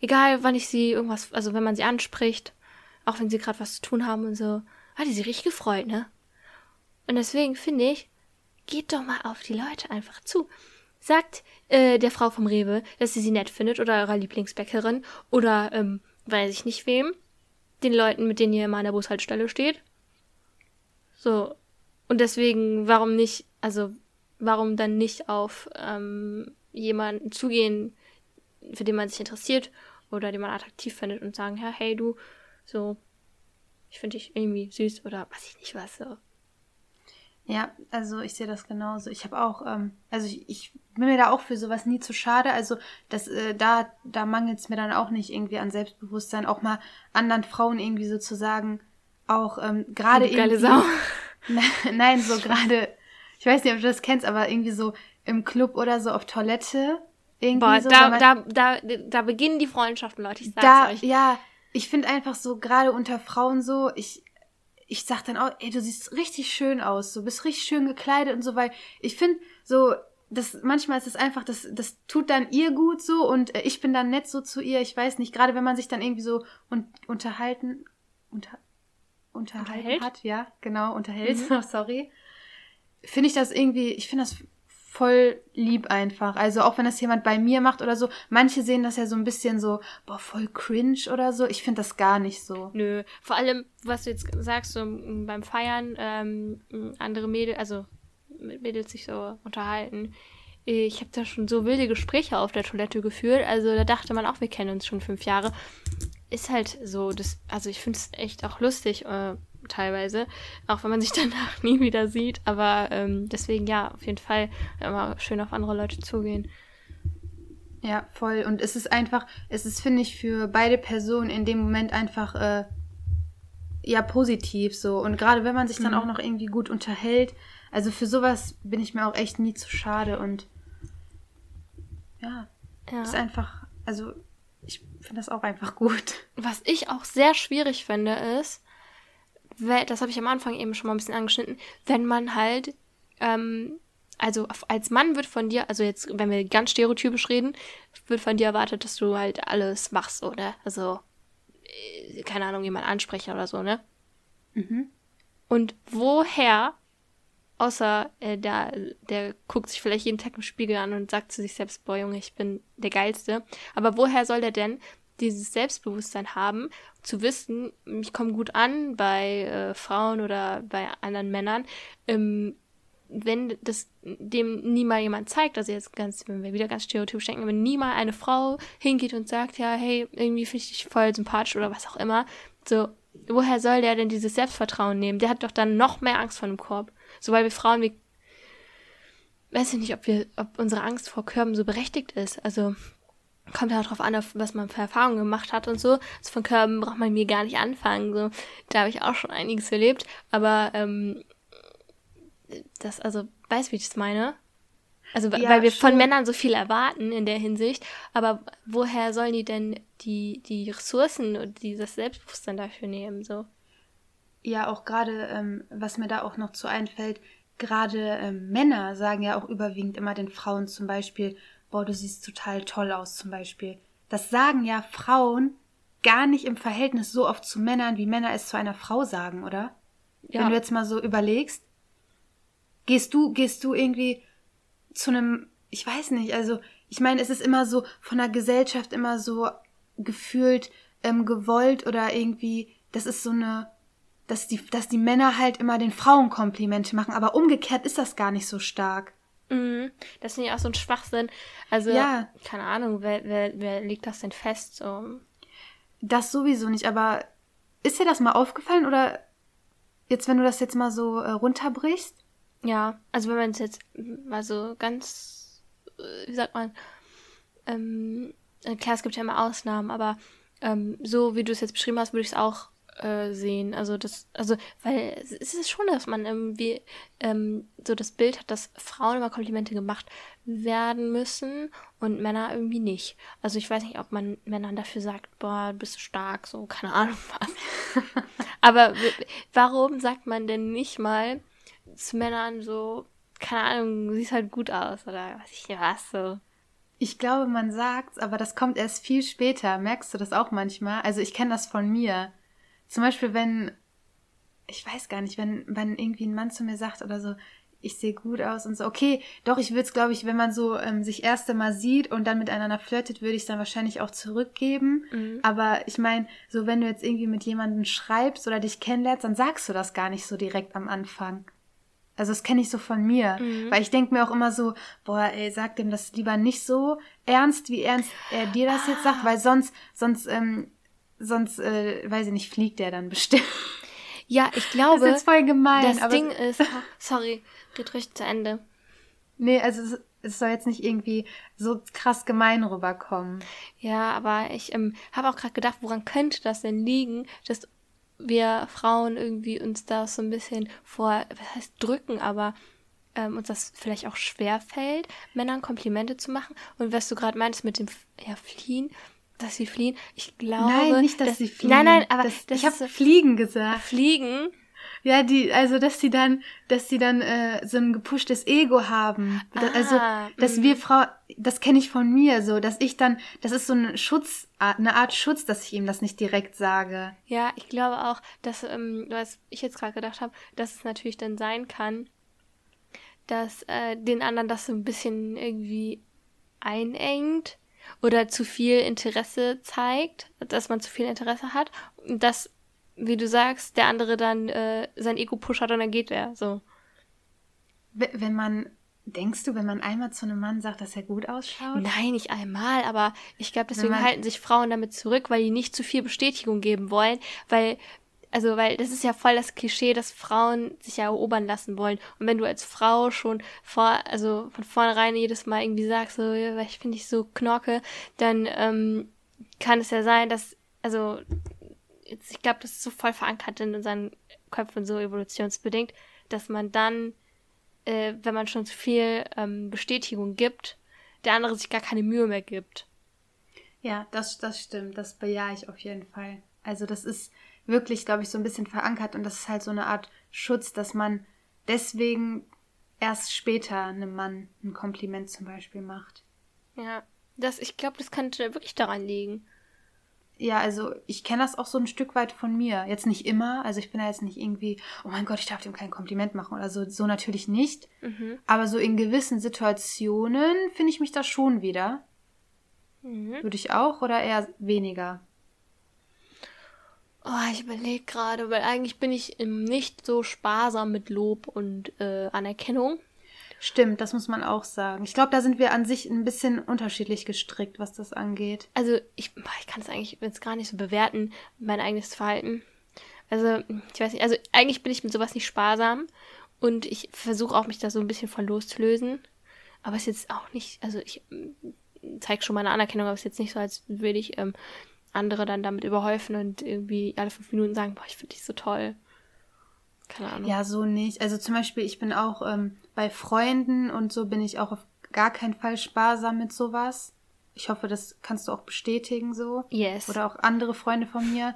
egal wann ich sie irgendwas, also wenn man sie anspricht, auch wenn sie gerade was zu tun haben und so, hat die sich richtig gefreut, ne? Und deswegen finde ich, geht doch mal auf die Leute einfach zu. Sagt äh, der Frau vom Rewe, dass sie sie nett findet oder eurer Lieblingsbäckerin oder ähm, weiß ich nicht wem. Den Leuten, mit denen ihr immer an der Bushaltestelle steht. So. Und deswegen, warum nicht, also warum dann nicht auf ähm, jemanden zugehen, für den man sich interessiert oder den man attraktiv findet und sagen, ja, hey du, so, ich finde dich irgendwie süß oder weiß ich nicht was so. Ja, also ich sehe das genauso. Ich habe auch, ähm, also ich, ich bin mir da auch für sowas nie zu schade. Also das, äh, da, da mangelt es mir dann auch nicht irgendwie an Selbstbewusstsein, auch mal anderen Frauen irgendwie sozusagen auch ähm, gerade irgendwie. Sau. Nein, so gerade, ich weiß nicht, ob du das kennst, aber irgendwie so im Club oder so auf Toilette. Irgendwie Boah, so, da, man- da, da, da beginnen die Freundschaften, Leute, ich sag's da, euch. ja, ich finde einfach so, gerade unter Frauen so, ich, ich sag dann auch, ey, du siehst richtig schön aus, du bist richtig schön gekleidet und so, weil ich finde so, das, manchmal ist es einfach, das, das tut dann ihr gut so und äh, ich bin dann nett so zu ihr, ich weiß nicht, gerade wenn man sich dann irgendwie so un unterhalten, unter, unterhalten Unterhält? hat, ja, genau, unterhält, Mhm. sorry, finde ich das irgendwie, ich finde das voll lieb einfach. Also auch wenn das jemand bei mir macht oder so, manche sehen das ja so ein bisschen so, boah, voll cringe oder so. Ich finde das gar nicht so. Nö, vor allem, was du jetzt sagst, so beim Feiern, ähm, andere Mädels, also mit Mädels sich so unterhalten. Ich habe da schon so wilde Gespräche auf der Toilette geführt. Also da dachte man auch, wir kennen uns schon fünf Jahre. Ist halt so, das, also ich finde es echt auch lustig, äh, teilweise, auch wenn man sich danach nie wieder sieht. Aber ähm, deswegen ja, auf jeden Fall immer schön auf andere Leute zugehen. Ja, voll. Und es ist einfach, es ist, finde ich, für beide Personen in dem Moment einfach, äh, ja, positiv so. Und gerade wenn man sich dann Mhm. auch noch irgendwie gut unterhält, also für sowas bin ich mir auch echt nie zu schade und ja, Ja. ist einfach, also ich finde das auch einfach gut. Was ich auch sehr schwierig finde, ist, das habe ich am Anfang eben schon mal ein bisschen angeschnitten, wenn man halt, ähm, also als Mann wird von dir, also jetzt, wenn wir ganz stereotypisch reden, wird von dir erwartet, dass du halt alles machst, oder? Also, äh, keine Ahnung, jemand ansprechen oder so, ne? Mhm. Und woher, außer äh, der, der guckt sich vielleicht jeden Tag im Spiegel an und sagt zu sich selbst, boah Junge, ich bin der Geilste. Aber woher soll der denn dieses Selbstbewusstsein haben, zu wissen, ich komme gut an bei äh, Frauen oder bei anderen Männern, ähm, wenn das dem nie mal jemand zeigt, also jetzt ganz, wenn wir wieder ganz stereotypisch denken, wenn nie mal eine Frau hingeht und sagt, ja, hey, irgendwie finde ich dich voll sympathisch oder was auch immer, so, woher soll der denn dieses Selbstvertrauen nehmen? Der hat doch dann noch mehr Angst vor dem Korb. So, weil wir Frauen, wir, weiß ich nicht, ob wir, ob unsere Angst vor Körben so berechtigt ist. Also, kommt ja darauf an, was man für Erfahrungen gemacht hat und so. Also von Körben braucht man mir gar nicht anfangen. So, da habe ich auch schon einiges erlebt. Aber ähm, das, also, weißt du, wie ich das meine? Also, ja, weil wir schon. von Männern so viel erwarten in der Hinsicht, aber woher sollen die denn die, die Ressourcen und dieses Selbstbewusstsein dafür nehmen, so? Ja, auch gerade, ähm, was mir da auch noch zu einfällt, gerade ähm, Männer sagen ja auch überwiegend immer den Frauen zum Beispiel, boah, du siehst total toll aus zum Beispiel. Das sagen ja Frauen gar nicht im Verhältnis so oft zu Männern, wie Männer es zu einer Frau sagen, oder? Ja. Wenn du jetzt mal so überlegst, Gehst du, gehst du irgendwie zu einem, ich weiß nicht, also ich meine, es ist immer so von der Gesellschaft immer so gefühlt ähm, gewollt oder irgendwie, das ist so eine, dass die, dass die Männer halt immer den Frauen Komplimente machen, aber umgekehrt ist das gar nicht so stark. Mhm. Das finde ich auch so ein Schwachsinn. Also, ja. keine Ahnung, wer, wer, wer legt das denn fest? So? Das sowieso nicht, aber ist dir das mal aufgefallen oder jetzt, wenn du das jetzt mal so äh, runterbrichst? Ja, also wenn man es jetzt mal so ganz, äh, wie sagt man, ähm, äh, klar, es gibt ja immer Ausnahmen, aber ähm, so wie du es jetzt beschrieben hast, würde ich es auch äh, sehen. Also das, also, weil es ist schon, dass man irgendwie ähm, so das Bild hat, dass Frauen immer Komplimente gemacht werden müssen und Männer irgendwie nicht. Also ich weiß nicht, ob man Männern dafür sagt, boah, bist du stark, so, keine Ahnung was. Aber warum sagt man denn nicht mal, zu Männern so, keine Ahnung, siehst halt gut aus oder was ich was so. Ich glaube, man sagt's, aber das kommt erst viel später. Merkst du das auch manchmal? Also ich kenne das von mir. Zum Beispiel, wenn, ich weiß gar nicht, wenn, wenn irgendwie ein Mann zu mir sagt oder so, ich sehe gut aus und so. Okay, doch, ich würde es, glaube ich, wenn man so ähm, sich erst einmal sieht und dann miteinander flirtet, würde ich es dann wahrscheinlich auch zurückgeben. Mhm. Aber ich meine, so wenn du jetzt irgendwie mit jemandem schreibst oder dich kennenlernst, dann sagst du das gar nicht so direkt am Anfang. Also das kenne ich so von mir, mhm. weil ich denke mir auch immer so, boah, ey, sag dem das lieber nicht so ernst, wie ernst er dir das ah. jetzt sagt, weil sonst, sonst, ähm, sonst, äh, weiß ich nicht, fliegt der dann bestimmt. Ja, ich glaube. Das ist jetzt voll gemein. Das Ding ist, sorry, geht ruhig zu Ende. Nee, also es soll jetzt nicht irgendwie so krass gemein rüberkommen. Ja, aber ich ähm, habe auch gerade gedacht, woran könnte das denn liegen, dass wir Frauen irgendwie uns da so ein bisschen vor, was heißt drücken, aber ähm, uns das vielleicht auch schwer fällt, Männern Komplimente zu machen. Und was du gerade meintest mit dem ja, Fliehen, dass sie fliehen, ich glaube. Nein, nicht, dass, dass sie fliehen. Nein, nein, aber das, das ich habe so, Fliegen gesagt. Fliegen? Ja, die, also dass sie dann, dass sie dann äh, so ein gepushtes Ego haben. Ah, also, dass wir mhm. Frau, das kenne ich von mir so, dass ich dann, das ist so ein Schutz, eine Art Schutz, dass ich ihm das nicht direkt sage. Ja, ich glaube auch, dass, ähm, was ich jetzt gerade gedacht habe, dass es natürlich dann sein kann, dass äh, den anderen das so ein bisschen irgendwie einengt oder zu viel Interesse zeigt, dass man zu viel Interesse hat, dass wie du sagst, der andere dann äh, sein Ego pushert und dann geht er. So. Wenn man, denkst du, wenn man einmal zu einem Mann sagt, dass er gut ausschaut? Nein, nicht einmal, aber ich glaube, deswegen man, halten sich Frauen damit zurück, weil die nicht zu viel Bestätigung geben wollen, weil also, weil das ist ja voll das Klischee, dass Frauen sich ja erobern lassen wollen. Und wenn du als Frau schon vor, also von vornherein jedes Mal irgendwie sagst, so, ich finde dich so knorke, dann ähm, kann es ja sein, dass, also ich glaube, das ist so voll verankert in unseren Köpfen, so evolutionsbedingt, dass man dann, äh, wenn man schon zu viel ähm, Bestätigung gibt, der andere sich gar keine Mühe mehr gibt. Ja, das, das stimmt. Das bejahe ich auf jeden Fall. Also das ist wirklich, glaube ich, so ein bisschen verankert und das ist halt so eine Art Schutz, dass man deswegen erst später einem Mann ein Kompliment zum Beispiel macht. Ja, das, ich glaube, das könnte wirklich daran liegen. ja, also ich kenne das auch so ein Stück weit von mir. Jetzt nicht immer, also ich bin da jetzt nicht irgendwie, oh mein Gott, ich darf dem kein Kompliment machen oder so, so natürlich nicht. Mhm. Aber so in gewissen Situationen finde ich mich da schon wieder. Mhm. Würde ich auch oder eher weniger? Oh, ich überlege gerade, weil eigentlich bin ich nicht so sparsam mit Lob und äh, Anerkennung. Stimmt, das muss man auch sagen. Ich glaube, da sind wir an sich ein bisschen unterschiedlich gestrickt, was das angeht. Also ich, ich kann es eigentlich jetzt gar nicht so bewerten, mein eigenes Verhalten. Also ich weiß nicht, also eigentlich bin ich mit sowas nicht sparsam und ich versuche auch mich da so ein bisschen von loszulösen. Aber es ist jetzt auch nicht, also ich zeige schon meine Anerkennung, aber es ist jetzt nicht so, als würde ich ähm, andere dann damit überhäufen und irgendwie alle fünf Minuten sagen, boah, ich finde dich so toll. Keine Ahnung. Ja, so nicht. Also zum Beispiel, ich bin auch ähm, bei Freunden und so bin ich auch auf gar keinen Fall sparsam mit sowas. Ich hoffe, das kannst du auch bestätigen so. Yes. Oder auch andere Freunde von mir.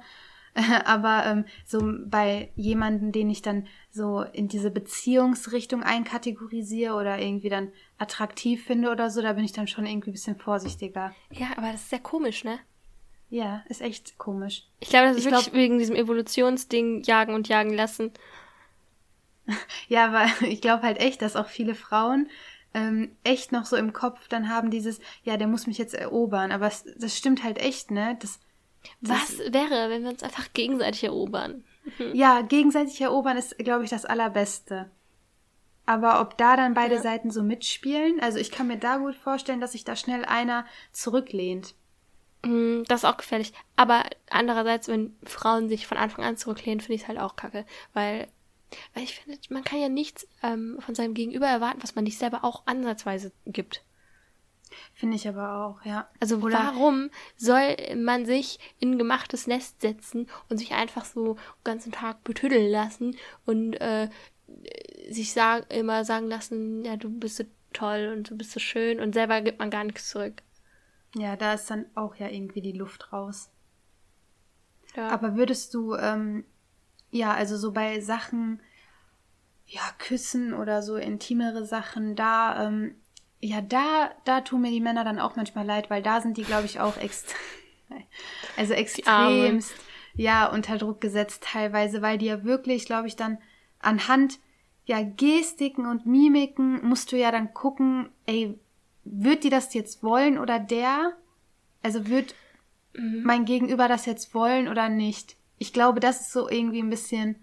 Aber ähm, so bei jemanden, den ich dann so in diese Beziehungsrichtung einkategorisiere oder irgendwie dann attraktiv finde oder so, da bin ich dann schon irgendwie ein bisschen vorsichtiger. Ja, aber das ist sehr komisch, ne? Ja, ist echt komisch. Ich glaube, das ist Ich wirklich glaub- wegen diesem Evolutionsding jagen und jagen lassen. Ja, aber ich glaube halt echt, dass auch viele Frauen ähm, echt noch so im Kopf dann haben dieses, ja, der muss mich jetzt erobern. Aber es, das stimmt halt echt, ne? Das, Was wäre, wenn wir uns einfach gegenseitig erobern? ja, gegenseitig erobern ist, glaube ich, das Allerbeste. Aber ob da dann beide Ja. Seiten so mitspielen, also ich kann mir da gut vorstellen, dass sich da schnell einer zurücklehnt. Mm, Das ist auch gefährlich. Aber andererseits, wenn Frauen sich von Anfang an zurücklehnen, finde ich es halt auch kacke. Weil, weil ich finde, man kann ja nichts ähm, von seinem Gegenüber erwarten, was man nicht selber auch ansatzweise gibt. Finde ich aber auch, ja. Also Oder- warum soll man sich in ein gemachtes Nest setzen und sich einfach so den ganzen Tag betüddeln lassen und äh, sich sag, immer sagen lassen, ja, du bist so toll und du bist so schön und selber gibt man gar nichts zurück. Ja, da ist dann auch ja irgendwie die Luft raus. Ja. Aber würdest du, ähm, ja, also so bei Sachen, ja, Küssen oder so intimere Sachen, da, ähm, ja, da, da tun mir die Männer dann auch manchmal leid, weil da sind die, glaube ich, auch extrem, also extremst, ja, unter Druck gesetzt teilweise, weil die ja wirklich, glaube ich, dann anhand, ja, Gestiken und Mimiken musst du ja dann gucken, ey, wird die das jetzt wollen oder der? Also wird mein Gegenüber das jetzt wollen oder nicht? Ich glaube, das ist so irgendwie ein bisschen.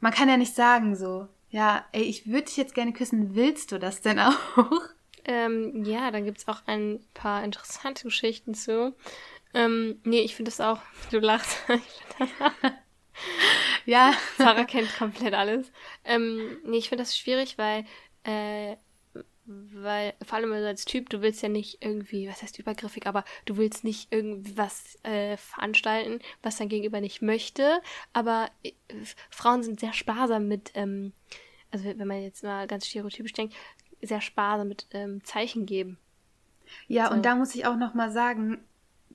Man kann ja nicht sagen so, ja, ey, ich würde dich jetzt gerne küssen, willst du das denn auch? Ähm, ja, da gibt's auch ein paar interessante Geschichten zu. Ähm, nee, ich finde das auch, du lachst. Ja. Sarah kennt komplett alles. Ähm, nee, ich finde das schwierig, weil, äh, weil, vor allem also als Typ, du willst ja nicht irgendwie, was heißt übergriffig, aber du willst nicht irgendwas äh, veranstalten, was dein Gegenüber nicht möchte. Aber äh, Frauen sind sehr sparsam mit, ähm, also wenn man jetzt mal ganz stereotypisch denkt, sehr sparsam mit ähm, Zeichen geben. Ja, So. und da muss ich auch noch mal sagen,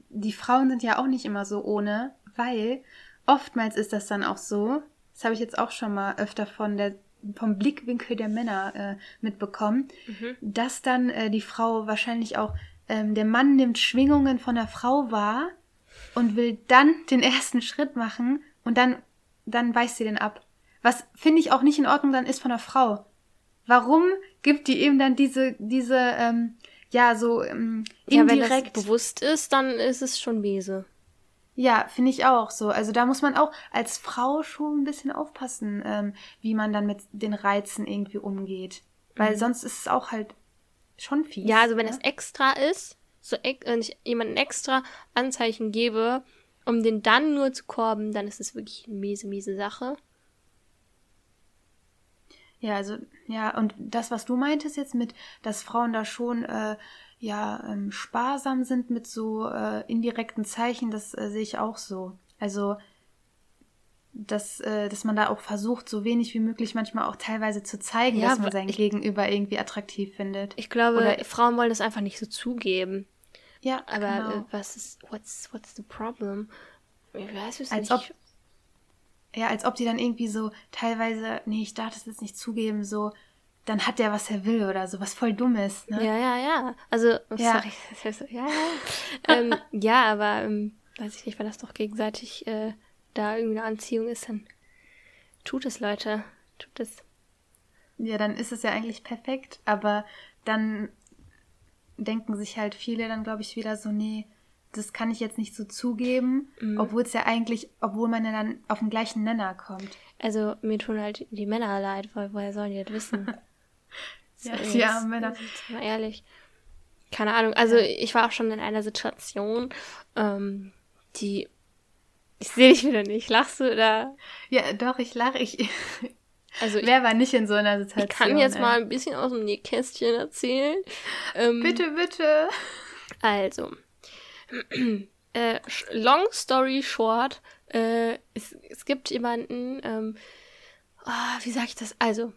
die Frauen sind ja auch nicht immer so ohne, weil oftmals ist das dann auch so, das habe ich jetzt auch schon mal öfter von der vom Blickwinkel der Männer äh, mitbekommen, dass dann äh, die Frau wahrscheinlich auch, ähm, der Mann nimmt Schwingungen von der Frau wahr und will dann den ersten Schritt machen und dann, dann weist sie den ab. Was finde ich auch nicht in Ordnung dann ist von der Frau. Warum gibt die eben dann diese, diese, ähm, ja, so ähm, Ja, wenn indirekt. das bewusst ist, dann ist es schon Wese. Ja, finde ich auch so. Also da muss man auch als Frau schon ein bisschen aufpassen, ähm, wie man dann mit den Reizen irgendwie umgeht. Weil sonst ist es auch halt schon fies. Mhm. Ja, also wenn ne? das extra ist, so ex wenn ich jemandem extra Anzeichen gebe, um den dann nur zu korben, dann ist es wirklich eine miese, miese Sache. Ja, also, ja, und das, was du meintest jetzt mit, dass Frauen da schon, äh, ja, ähm, sparsam sind mit so äh, indirekten Zeichen, das äh, sehe ich auch so. Also, dass, äh, dass man da auch versucht, so wenig wie möglich manchmal auch teilweise zu zeigen, Ja, dass man sein ich- Gegenüber irgendwie attraktiv findet. Ich glaube, Oder- Frauen wollen das einfach nicht so zugeben. Ja, Aber genau. äh, was ist, what's, what's the problem? Ich weiß es Als nicht. ob- Ja, als ob die dann irgendwie so teilweise, nee, ich darf das jetzt nicht zugeben, so, dann hat der, was er will oder so, was voll Dummes, ne? Ja, ja, ja. Also, oh, Ja. sorry. Ja, ja. ähm, ja, aber ähm, weiß ich nicht, weil das doch gegenseitig äh, da irgendwie eine Anziehung ist, dann tut es, Leute. Tut es. Ja, dann ist es ja eigentlich perfekt, aber dann denken sich halt viele dann, glaube ich, wieder so, nee, das kann ich jetzt nicht so zugeben, Mhm. obwohl es ja eigentlich, obwohl man ja dann auf den gleichen Nenner kommt. Also mir tun halt die Männer leid, weil woher sollen die das wissen? Ja, So, die armen Männer. Mal ehrlich. Keine Ahnung. Also ich war auch schon in einer Situation, ähm, die. Ich sehe dich wieder nicht. Lachst du oder? Ja, doch, ich lache. Ich, Also ich, wer war nicht in so einer Situation? ich kann jetzt ey? mal ein bisschen aus dem Nähkästchen erzählen. Ähm, Bitte, bitte. Also, äh, long story short, äh, es, es gibt jemanden, ähm, ah, wie sag ich das? Also,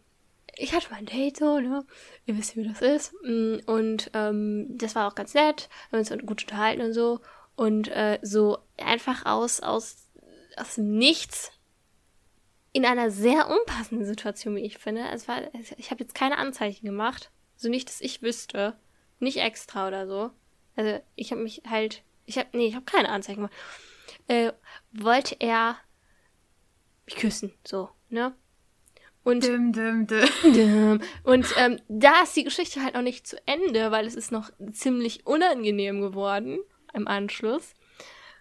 ich hatte mal ein Date so, ne? Ihr wisst, wie das ist. Mm, Und ähm, das war auch ganz nett. Wir haben uns gut unterhalten und so. Und äh, so einfach aus, aus, aus Nichts in einer sehr unpassenden Situation, wie ich finde. Es war, ich habe jetzt keine Anzeichen gemacht. So nicht, dass ich wüsste. Nicht extra oder so. Also ich habe mich halt, ich habe, nee, ich habe keine Anzeichen gemacht. Äh, wollte er mich küssen, so, ne? Und Dim, dim, dim. und ähm, da ist die Geschichte halt noch nicht zu Ende, weil es ist noch ziemlich unangenehm geworden im Anschluss.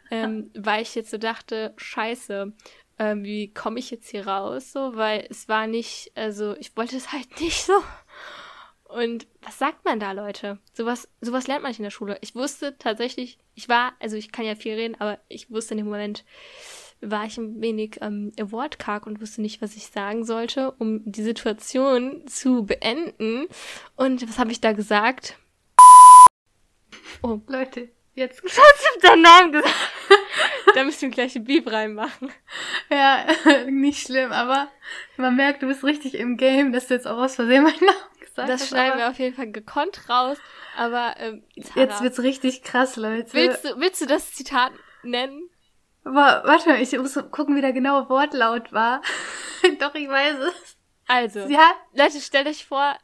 Ähm, weil ich jetzt so dachte, scheiße, ähm, wie komme ich jetzt hier raus? So, weil es war nicht, also ich wollte es halt nicht so. Und was sagt man da, Leute? Sowas, sowas lernt man nicht in der Schule. Ich wusste tatsächlich, ich war, also ich kann ja viel reden, aber ich wusste in dem Moment, war ich ein wenig ähm, wortkarg und wusste nicht, was ich sagen sollte, um die Situation zu beenden. Und was habe ich da gesagt? Oh, Leute, jetzt. ich hab deinen Namen gesagt. da müssen wir gleich ein Beep reinmachen. Ja, nicht schlimm, aber man merkt, du bist richtig im Game, dass du jetzt auch aus Versehen meinen Namen gesagt Das hast. schneiden aber wir auf jeden Fall gekonnt raus. Aber ähm, Jetzt wird's richtig krass, Leute. willst, du, willst du das Zitat nennen? Warte mal, ich muss gucken, wie der genaue Wortlaut war. Doch, ich weiß es. Also, Ja, Leute, stellt euch vor,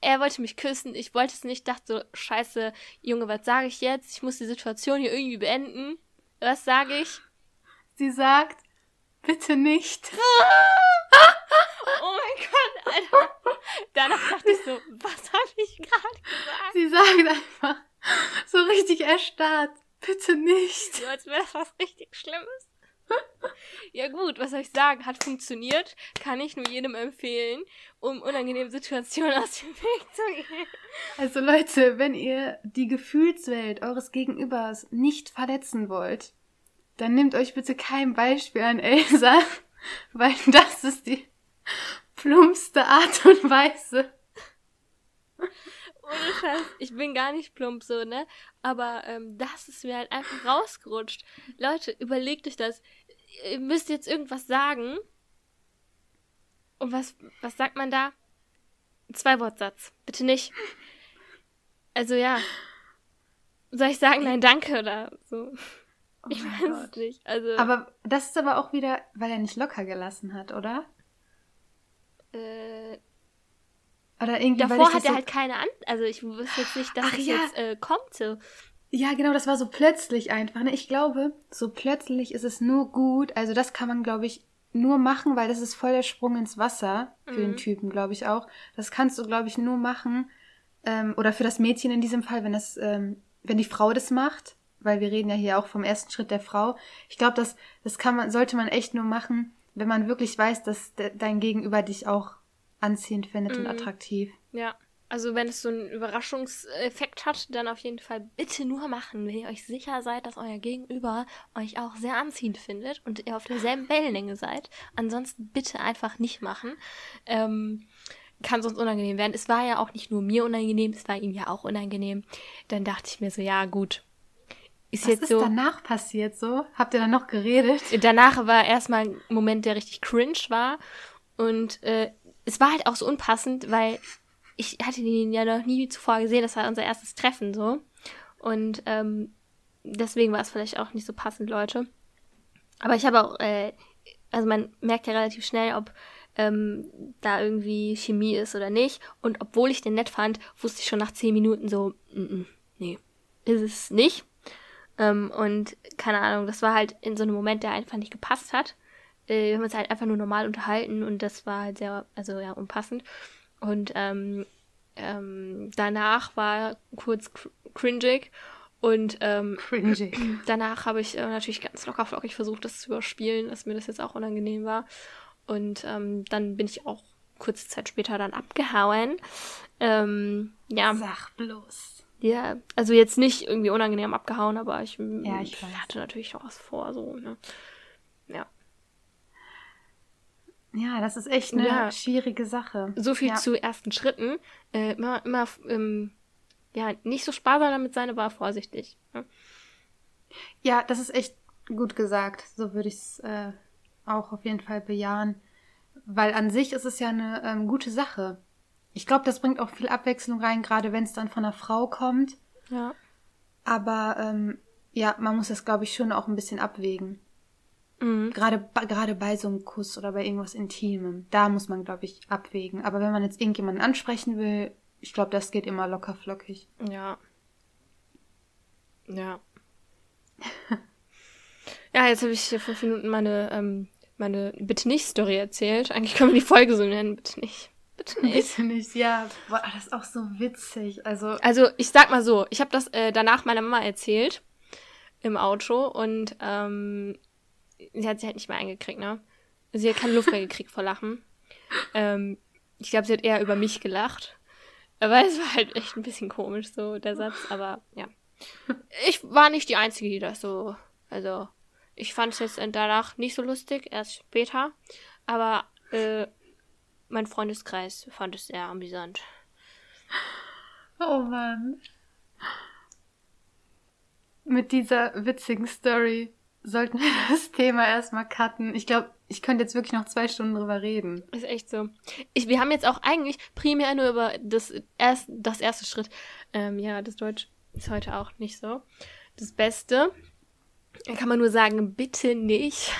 er wollte mich küssen, ich wollte es nicht, dachte so, scheiße, Junge, was sage ich jetzt? Ich muss die Situation hier irgendwie beenden. Was sage ich? sie sagt, bitte nicht. Oh mein Gott, Alter. Danach dachte ich so, was habe ich gerade gesagt? Sie sagt einfach so richtig erstarrt, bitte nicht. So, als wäre das was richtig Schlimmes. Ja gut, was soll ich sagen? Hat funktioniert. Kann ich nur jedem empfehlen, um unangenehme Situationen aus dem Weg zu gehen. Also Leute, wenn ihr die Gefühlswelt eures Gegenübers nicht verletzen wollt, dann nehmt euch bitte kein Beispiel an Elsa, weil das ist die plumpste Art und Weise. Ohne Scheiß, ich bin gar nicht plump so, ne? Aber ähm, das ist mir halt einfach rausgerutscht. Leute, überlegt euch das. Ihr müsst jetzt irgendwas sagen. Und was, was sagt man da? Zwei Wortsatz. Bitte nicht. Also ja. Soll ich sagen, nein, danke oder so? Oh Ich weiß Gott. nicht. Also, Aber das ist aber auch wieder, weil er nicht locker gelassen hat, oder? äh, Oder irgendwie, davor hat er so, halt keine An... Also ich wusste jetzt nicht, dass Ach es ja. jetzt äh, kommt so. Ja, genau, das war so plötzlich einfach. Ne? Ich glaube, so plötzlich ist es nur gut. Also das kann man, glaube ich, nur machen, weil das ist voll der Sprung ins Wasser für den Mhm. Typen, glaube ich auch. Das kannst du, glaube ich, nur machen ähm, oder für das Mädchen in diesem Fall, wenn das, ähm, wenn die Frau das macht, weil wir reden ja hier auch vom ersten Schritt der Frau. Ich glaube, das, das kann man, sollte man echt nur machen, wenn man wirklich weiß, dass de dein Gegenüber dich auch anziehend findet und Mhm. attraktiv. Ja, also wenn es so einen Überraschungseffekt hat, dann auf jeden Fall bitte nur machen, wenn ihr euch sicher seid, dass euer Gegenüber euch auch sehr anziehend findet und ihr auf derselben Wellenlänge seid. Ansonsten bitte einfach nicht machen. Ähm, kann sonst unangenehm werden. Es war ja auch nicht nur mir unangenehm, es war ihm ja auch unangenehm. Dann dachte ich mir so, ja gut. Ist Was jetzt ist so. danach passiert so? Habt ihr dann noch geredet? Danach war erstmal ein Moment, der richtig cringe war. Und äh, es war halt auch so unpassend, weil ich hatte ihn ja noch nie zuvor gesehen. Das war unser erstes Treffen so. Und ähm, deswegen war es vielleicht auch nicht so passend, Leute. Aber ich habe auch, äh, also man merkt ja relativ schnell, ob ähm, da irgendwie Chemie ist oder nicht. Und obwohl ich den nett fand, wusste ich schon nach zehn Minuten so, mm -mm, nee, ist es nicht. Ähm, und keine Ahnung, das war halt in so einem Moment, der einfach nicht gepasst hat. Äh, wir haben uns halt einfach nur normal unterhalten und das war halt sehr, also ja, unpassend. Und ähm, ähm, danach war kurz cr cringig und ähm, Cringy. danach habe ich äh, natürlich ganz locker flockig versucht, das zu überspielen, dass mir das jetzt auch unangenehm war. Und ähm, dann bin ich auch kurze Zeit später dann abgehauen. Ähm, ja, Sag bloß. ja, also jetzt nicht irgendwie unangenehm abgehauen, aber ich, Ja, ich weiß. hatte natürlich noch was vor, so, ne? Ja. Ja, das ist echt eine Ja. schwierige Sache. So viel ja. zu ersten Schritten. Äh, immer, immer, ähm, ja, nicht so sparsam damit sein, aber vorsichtig. Ne? Ja, das ist echt gut gesagt. So würde ich es äh, auch auf jeden Fall bejahen. Weil an sich ist es ja eine ähm, gute Sache. Ich glaube, das bringt auch viel Abwechslung rein, gerade wenn es dann von einer Frau kommt. Ja. Aber ähm, ja, man muss das, glaube ich, schon auch ein bisschen abwägen. Mhm. Gerade, gerade bei so einem Kuss oder bei irgendwas Intimem. Da muss man, glaube ich, abwägen. Aber wenn man jetzt irgendjemanden ansprechen will, ich glaube, das geht immer locker flockig. Ja. Ja. ja, jetzt habe ich hier fünf Minuten meine, ähm, meine Bitte nicht Story erzählt. Eigentlich können wir die Folge so nennen, bitte nicht. Bitte nicht. Bitte nicht, ja. Boah, das ist auch so witzig. Also, Also, ich sag mal so, ich habe das äh, danach meiner Mama erzählt im Auto und ähm, sie hat sie halt nicht mehr eingekriegt, ne? Sie hat keine Luft mehr gekriegt vor Lachen. Ähm, ich glaube, sie hat eher über mich gelacht. Aber es war halt echt ein bisschen komisch, so der Satz, aber ja. Ich war nicht die Einzige, die das so. Also, ich fand es jetzt danach nicht so lustig, erst später. Aber äh, mein Freundeskreis fand es sehr amüsant. oh Mann. Mit dieser witzigen Story sollten wir das Thema erstmal cutten. Ich glaube, ich könnte jetzt wirklich noch zwei Stunden drüber reden. Ist echt so. Ich, wir haben jetzt auch eigentlich primär nur über das, erst, das erste Schritt. Ähm, ja, das Deutsch ist heute auch nicht so das Beste. Da kann man nur sagen, bitte nicht.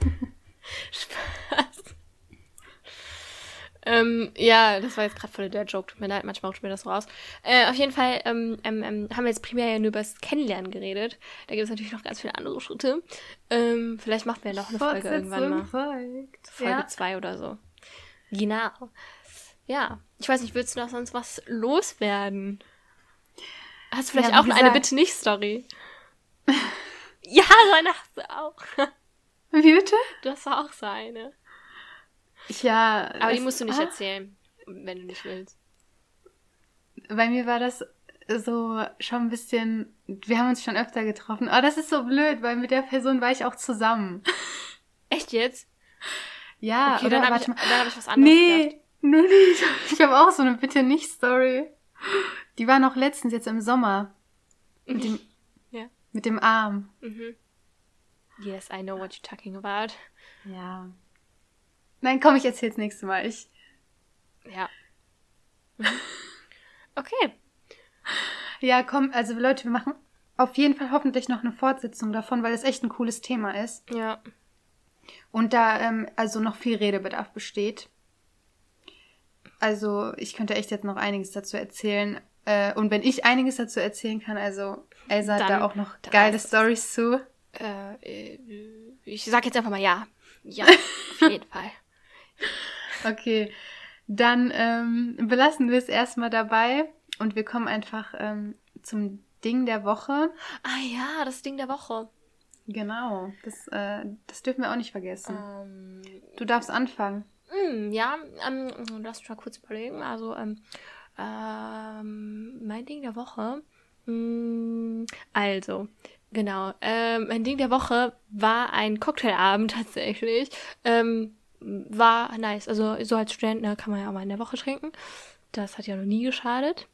Spaß. Ähm, ja, das war jetzt gerade voll der Joke. Tut mir leid, manchmal rutscht mir das so raus. Äh, auf jeden Fall ähm, ähm, ähm, haben wir jetzt primär ja nur über das Kennenlernen geredet. Da gibt es natürlich noch ganz viele andere Schritte. Ähm, vielleicht machen wir noch eine Folge irgendwann mal. folgt. Folge Ja. 2 oder so. Genau. Ja, ich weiß nicht, willst du noch sonst was loswerden? Hast du vielleicht Ja, auch wie eine gesagt- Bitte-nicht-Story? ja, so eine hast du auch. Wie bitte? Du hast auch so eine. Ja. Aber die musst du nicht ah, erzählen, wenn du nicht willst. Bei mir war das so schon ein bisschen. Wir haben uns schon öfter getroffen. Aber das ist so blöd, weil mit der Person war ich auch zusammen. Echt jetzt? Ja, Okay, oder dann habe ich, warte mal. dann hab ich was anderes gedacht. Nee, nee, nee. ich- Ich habe auch so eine Bitte nicht Story. Die war noch letztens jetzt im Sommer. Mit dem, Ja. mit dem Arm. Mhm. Yes, I know what you're talking about. Ja. Nein, komm, ich erzähl's nächste Mal. Ich, Ja. Okay. ja, komm, also Leute, wir machen auf jeden Fall hoffentlich noch eine Fortsetzung davon, weil es echt ein cooles Thema ist. Ja. Und da ähm, also noch viel Redebedarf besteht. Also ich könnte echt jetzt noch einiges dazu erzählen. Äh, und wenn ich einiges dazu erzählen kann, also Elsa hat da auch noch geile Stories zu. Äh, äh, ich sag jetzt einfach mal ja. Ja, auf jeden Fall. Okay, dann ähm, belassen wir es erstmal dabei und wir kommen einfach ähm, zum Ding der Woche. Ah ja, das Ding der Woche. Genau, das, äh, das dürfen wir auch nicht vergessen. Ähm, Du darfst anfangen. mm, ja, ähm, lass mich mal kurz überlegen. Also, ähm, ähm, mein Ding der Woche. Mm, also, genau. Ähm, mein Ding der Woche war ein Cocktailabend tatsächlich. Ähm, war nice. Also, so als Student ne, kann man ja auch mal in der Woche trinken. Das hat ja noch nie geschadet.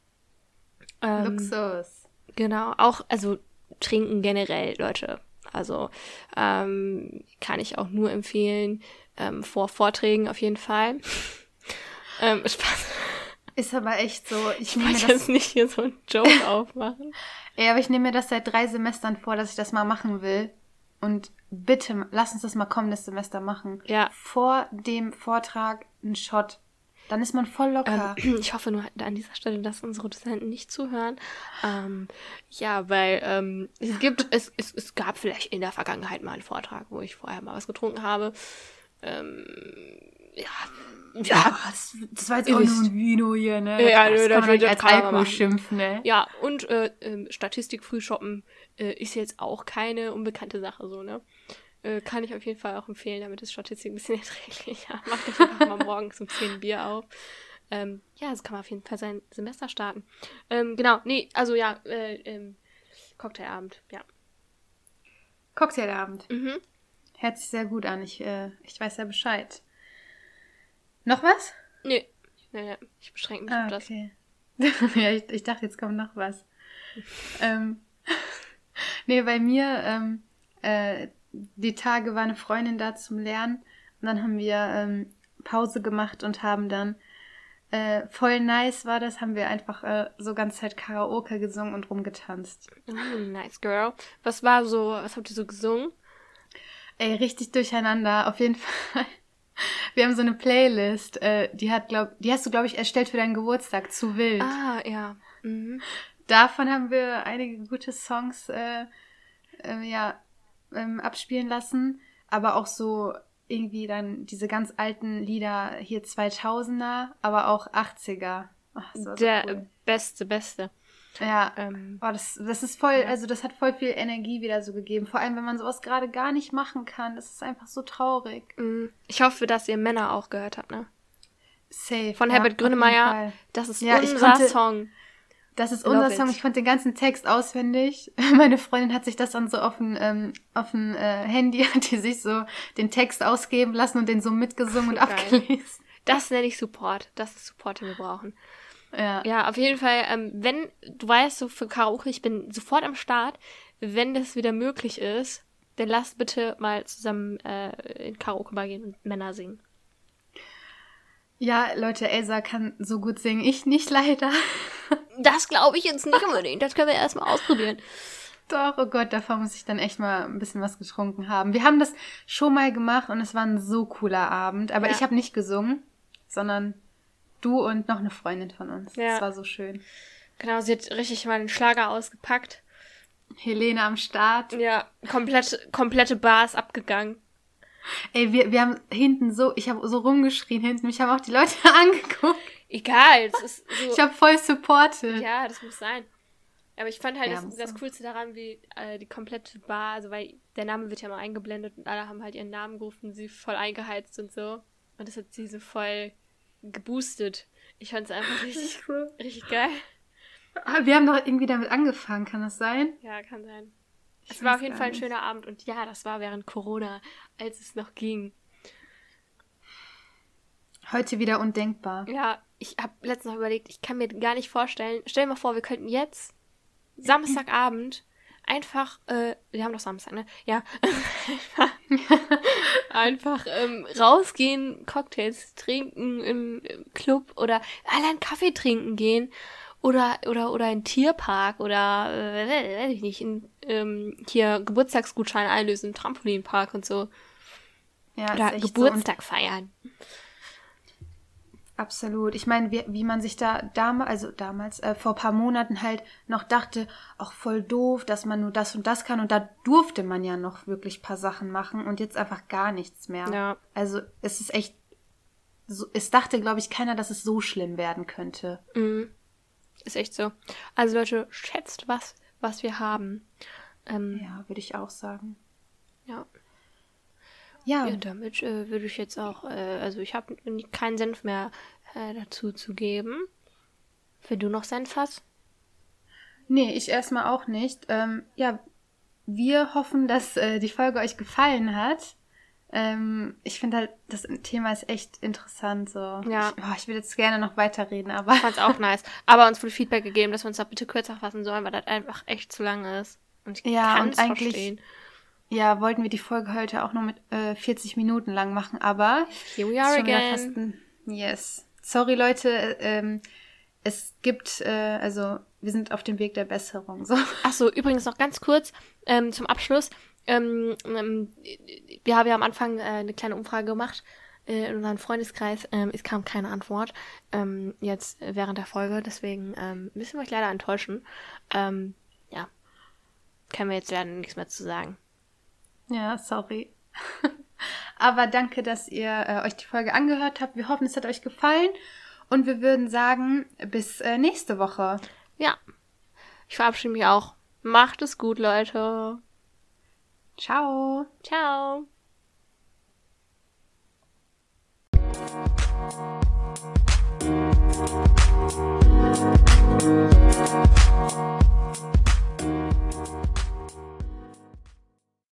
Ähm, Luxus. Genau, auch, also trinken generell, Leute. Also ähm, kann ich auch nur empfehlen, ähm, vor Vorträgen auf jeden Fall. ähm, Spaß. Ist aber echt so. Ich Ich wollte jetzt nicht hier so einen Joke aufmachen. ja, aber ich nehme mir das seit drei Semestern vor, dass ich das mal machen will. Und bitte, lass uns das mal kommendes Semester machen. Ja. Vor dem Vortrag einen Shot. Dann ist man voll locker. Ähm, ich hoffe nur an dieser Stelle, dass unsere Dozenten nicht zuhören. Ähm, ja, weil ähm, es gibt, es, es, es gab vielleicht in der Vergangenheit mal einen Vortrag, wo ich vorher mal was getrunken habe. Ähm, ja, ja, das, das war jetzt auch nur ein Vino hier, ne? Ja, das nö, kann man das nicht als das Alkohol schimpfen, ne? Ja, und äh, ähm, Statistik frühshoppen äh, ist jetzt auch keine unbekannte Sache, so, ne? Äh, kann ich auf jeden Fall auch empfehlen, damit ist Statistik ein bisschen erträglicher. Macht euch einfach mal morgens um 10 Bier auf. Ähm, ja, so kann man auf jeden Fall sein Semester starten. Ähm, genau, nee, also ja, äh, ähm, Cocktailabend, ja. Cocktailabend. Mhm. Hört sich sehr gut an. Ich, äh, ich weiß ja Bescheid. Noch was? Nee, nee, ich beschränke mich Ah, auf das. okay. ja, ich, ich dachte, jetzt kommt noch was. ähm, nee, bei mir, ähm, äh, die Tage war eine Freundin da zum Lernen und dann haben wir ähm, Pause gemacht und haben dann äh, voll nice war das, haben wir einfach äh, so ganze Zeit Karaoke gesungen und rumgetanzt. Oh, nice girl. Was war so, was habt ihr so gesungen? Ey, richtig durcheinander, auf jeden Fall. Wir haben so eine Playlist, äh, die hat, glaub, die hast du, glaube ich, erstellt für deinen Geburtstag, zu wild. Ah, ja. Mhm. Davon haben wir einige gute Songs äh, äh, ja, ähm, abspielen lassen, aber auch so irgendwie dann diese ganz alten Lieder hier 2000er, aber auch 80er. Ach, so Der cool. beste, beste. Ja, Ähm, oh, das, das ist voll, Ja. also das hat voll viel Energie wieder so gegeben. Vor allem, wenn man sowas gerade gar nicht machen kann. Das ist einfach so traurig. mm, ich hoffe, dass ihr Männer auch gehört habt, ne? Safe. Von ja, Herbert. Fall. Das ist Ja, ich unser konnte- Song. Das ist unser. Song. Ich konnte den ganzen Text auswendig. Meine Freundin hat sich das dann so auf dem, ähm, auf dem äh, Handy, hat die sich so den Text ausgeben lassen und den so mitgesungen und Geil. abgelesen. Das nenne ich Support. Das ist Support, den wir brauchen. Ja. Ja, auf jeden Fall, ähm, wenn, du weißt, so für Karaoke, ich bin sofort am Start. Wenn das wieder möglich ist, dann lasst bitte mal zusammen äh, in Karaoke-Bar gehen und Männer singen. Ja, Leute, Elsa kann so gut singen. Ich nicht leider. Das glaube ich jetzt nicht unbedingt. Das können wir erstmal ausprobieren. Doch, oh Gott, davor muss ich dann echt mal ein bisschen was getrunken haben. Wir haben das schon mal gemacht und es war ein so cooler Abend. Aber Ja. ich habe nicht gesungen, sondern du und noch eine Freundin von uns. Ja. Das war so schön. Genau, sie hat richtig mal den Schlager ausgepackt. Helene am Start. Ja, komplett, komplette Bar ist abgegangen. Ey, wir, wir haben hinten so, ich habe so rumgeschrien hinten. Mich haben auch die Leute angeguckt. Egal, es ist so. Ich habe voll supported. Ja, das muss sein. Aber ich fand halt Ja, das, das sein. Coolste daran, wie äh, die komplette Bar, also weil der Name wird ja mal eingeblendet und alle haben halt ihren Namen gerufen, sie voll eingeheizt und so. Und das hat sie so voll geboostet. Ich fand es einfach richtig, richtig geil. Ah, Wir haben doch irgendwie damit angefangen, kann das sein? Ja, kann sein. Ich Es war auf jeden Fall ein schöner Abend und ja, das war während Corona, als es noch ging. Heute wieder undenkbar. Ja, ich habe letztens noch überlegt, ich kann mir gar nicht vorstellen. Stell dir mal vor, wir könnten jetzt Samstagabend einfach, äh, wir haben doch Samstag, ne? Ja. einfach ähm, rausgehen, Cocktails trinken im, im Club oder allein Kaffee trinken gehen oder oder oder in Tierpark oder äh, weiß ich nicht, in, ähm, hier Geburtstagsgutscheine einlösen im Trampolinpark und so Ja, oder echt so. Geburtstag feiern. Absolut. Ich meine, wie, wie man sich da damals, also damals, äh, vor paar Monaten halt noch dachte, auch voll doof, dass man nur das und das kann. Und da durfte man ja noch wirklich paar Sachen machen und jetzt einfach gar nichts mehr. Ja. Also es ist echt, so, es dachte, glaube ich, keiner, dass es so schlimm werden könnte. Mhm. Ist echt so. Also Leute, schätzt was, was wir haben. Ähm, Ja, würde ich auch sagen. ja. Ja, ja, damit äh, würde ich jetzt auch, äh, also ich habe keinen Senf mehr äh, dazu zu geben. Wenn du noch Senf hast? nee, ich erstmal auch nicht. Ähm, ja, wir hoffen, dass äh, die Folge euch gefallen hat. Ähm, ich finde halt, das Thema ist echt interessant. So. Ja. Ich, oh, ich würde jetzt gerne noch weiterreden, aber Ich fand's auch nice. Aber uns wurde Feedback gegeben, dass wir uns da bitte kürzer fassen sollen, weil das einfach echt zu lang ist. Und ich Ja, und eigentlich- verstehen. Ja, wollten wir die Folge heute auch nur mit äh, 40 Minuten lang machen, aber Here we are again. yes. Sorry Leute, äh, ähm, es gibt äh, also wir sind auf dem Weg der Besserung. So. Ach so, übrigens noch ganz kurz ähm, zum Abschluss. Ähm, ähm, wir haben ja am Anfang äh, eine kleine Umfrage gemacht, äh, in unserem Freundeskreis. Ähm, es kam keine Antwort ähm, jetzt während der Folge, deswegen ähm, müssen wir euch leider enttäuschen. Ähm, ja, können wir jetzt leider nichts mehr zu sagen. Ja, sorry. Aber danke, dass ihr äh, euch die Folge angehört habt. Wir hoffen, es hat euch gefallen. Und wir würden sagen, bis äh, nächste Woche. Ja, ich verabschiede mich auch. Macht es gut, Leute. Ciao. Ciao.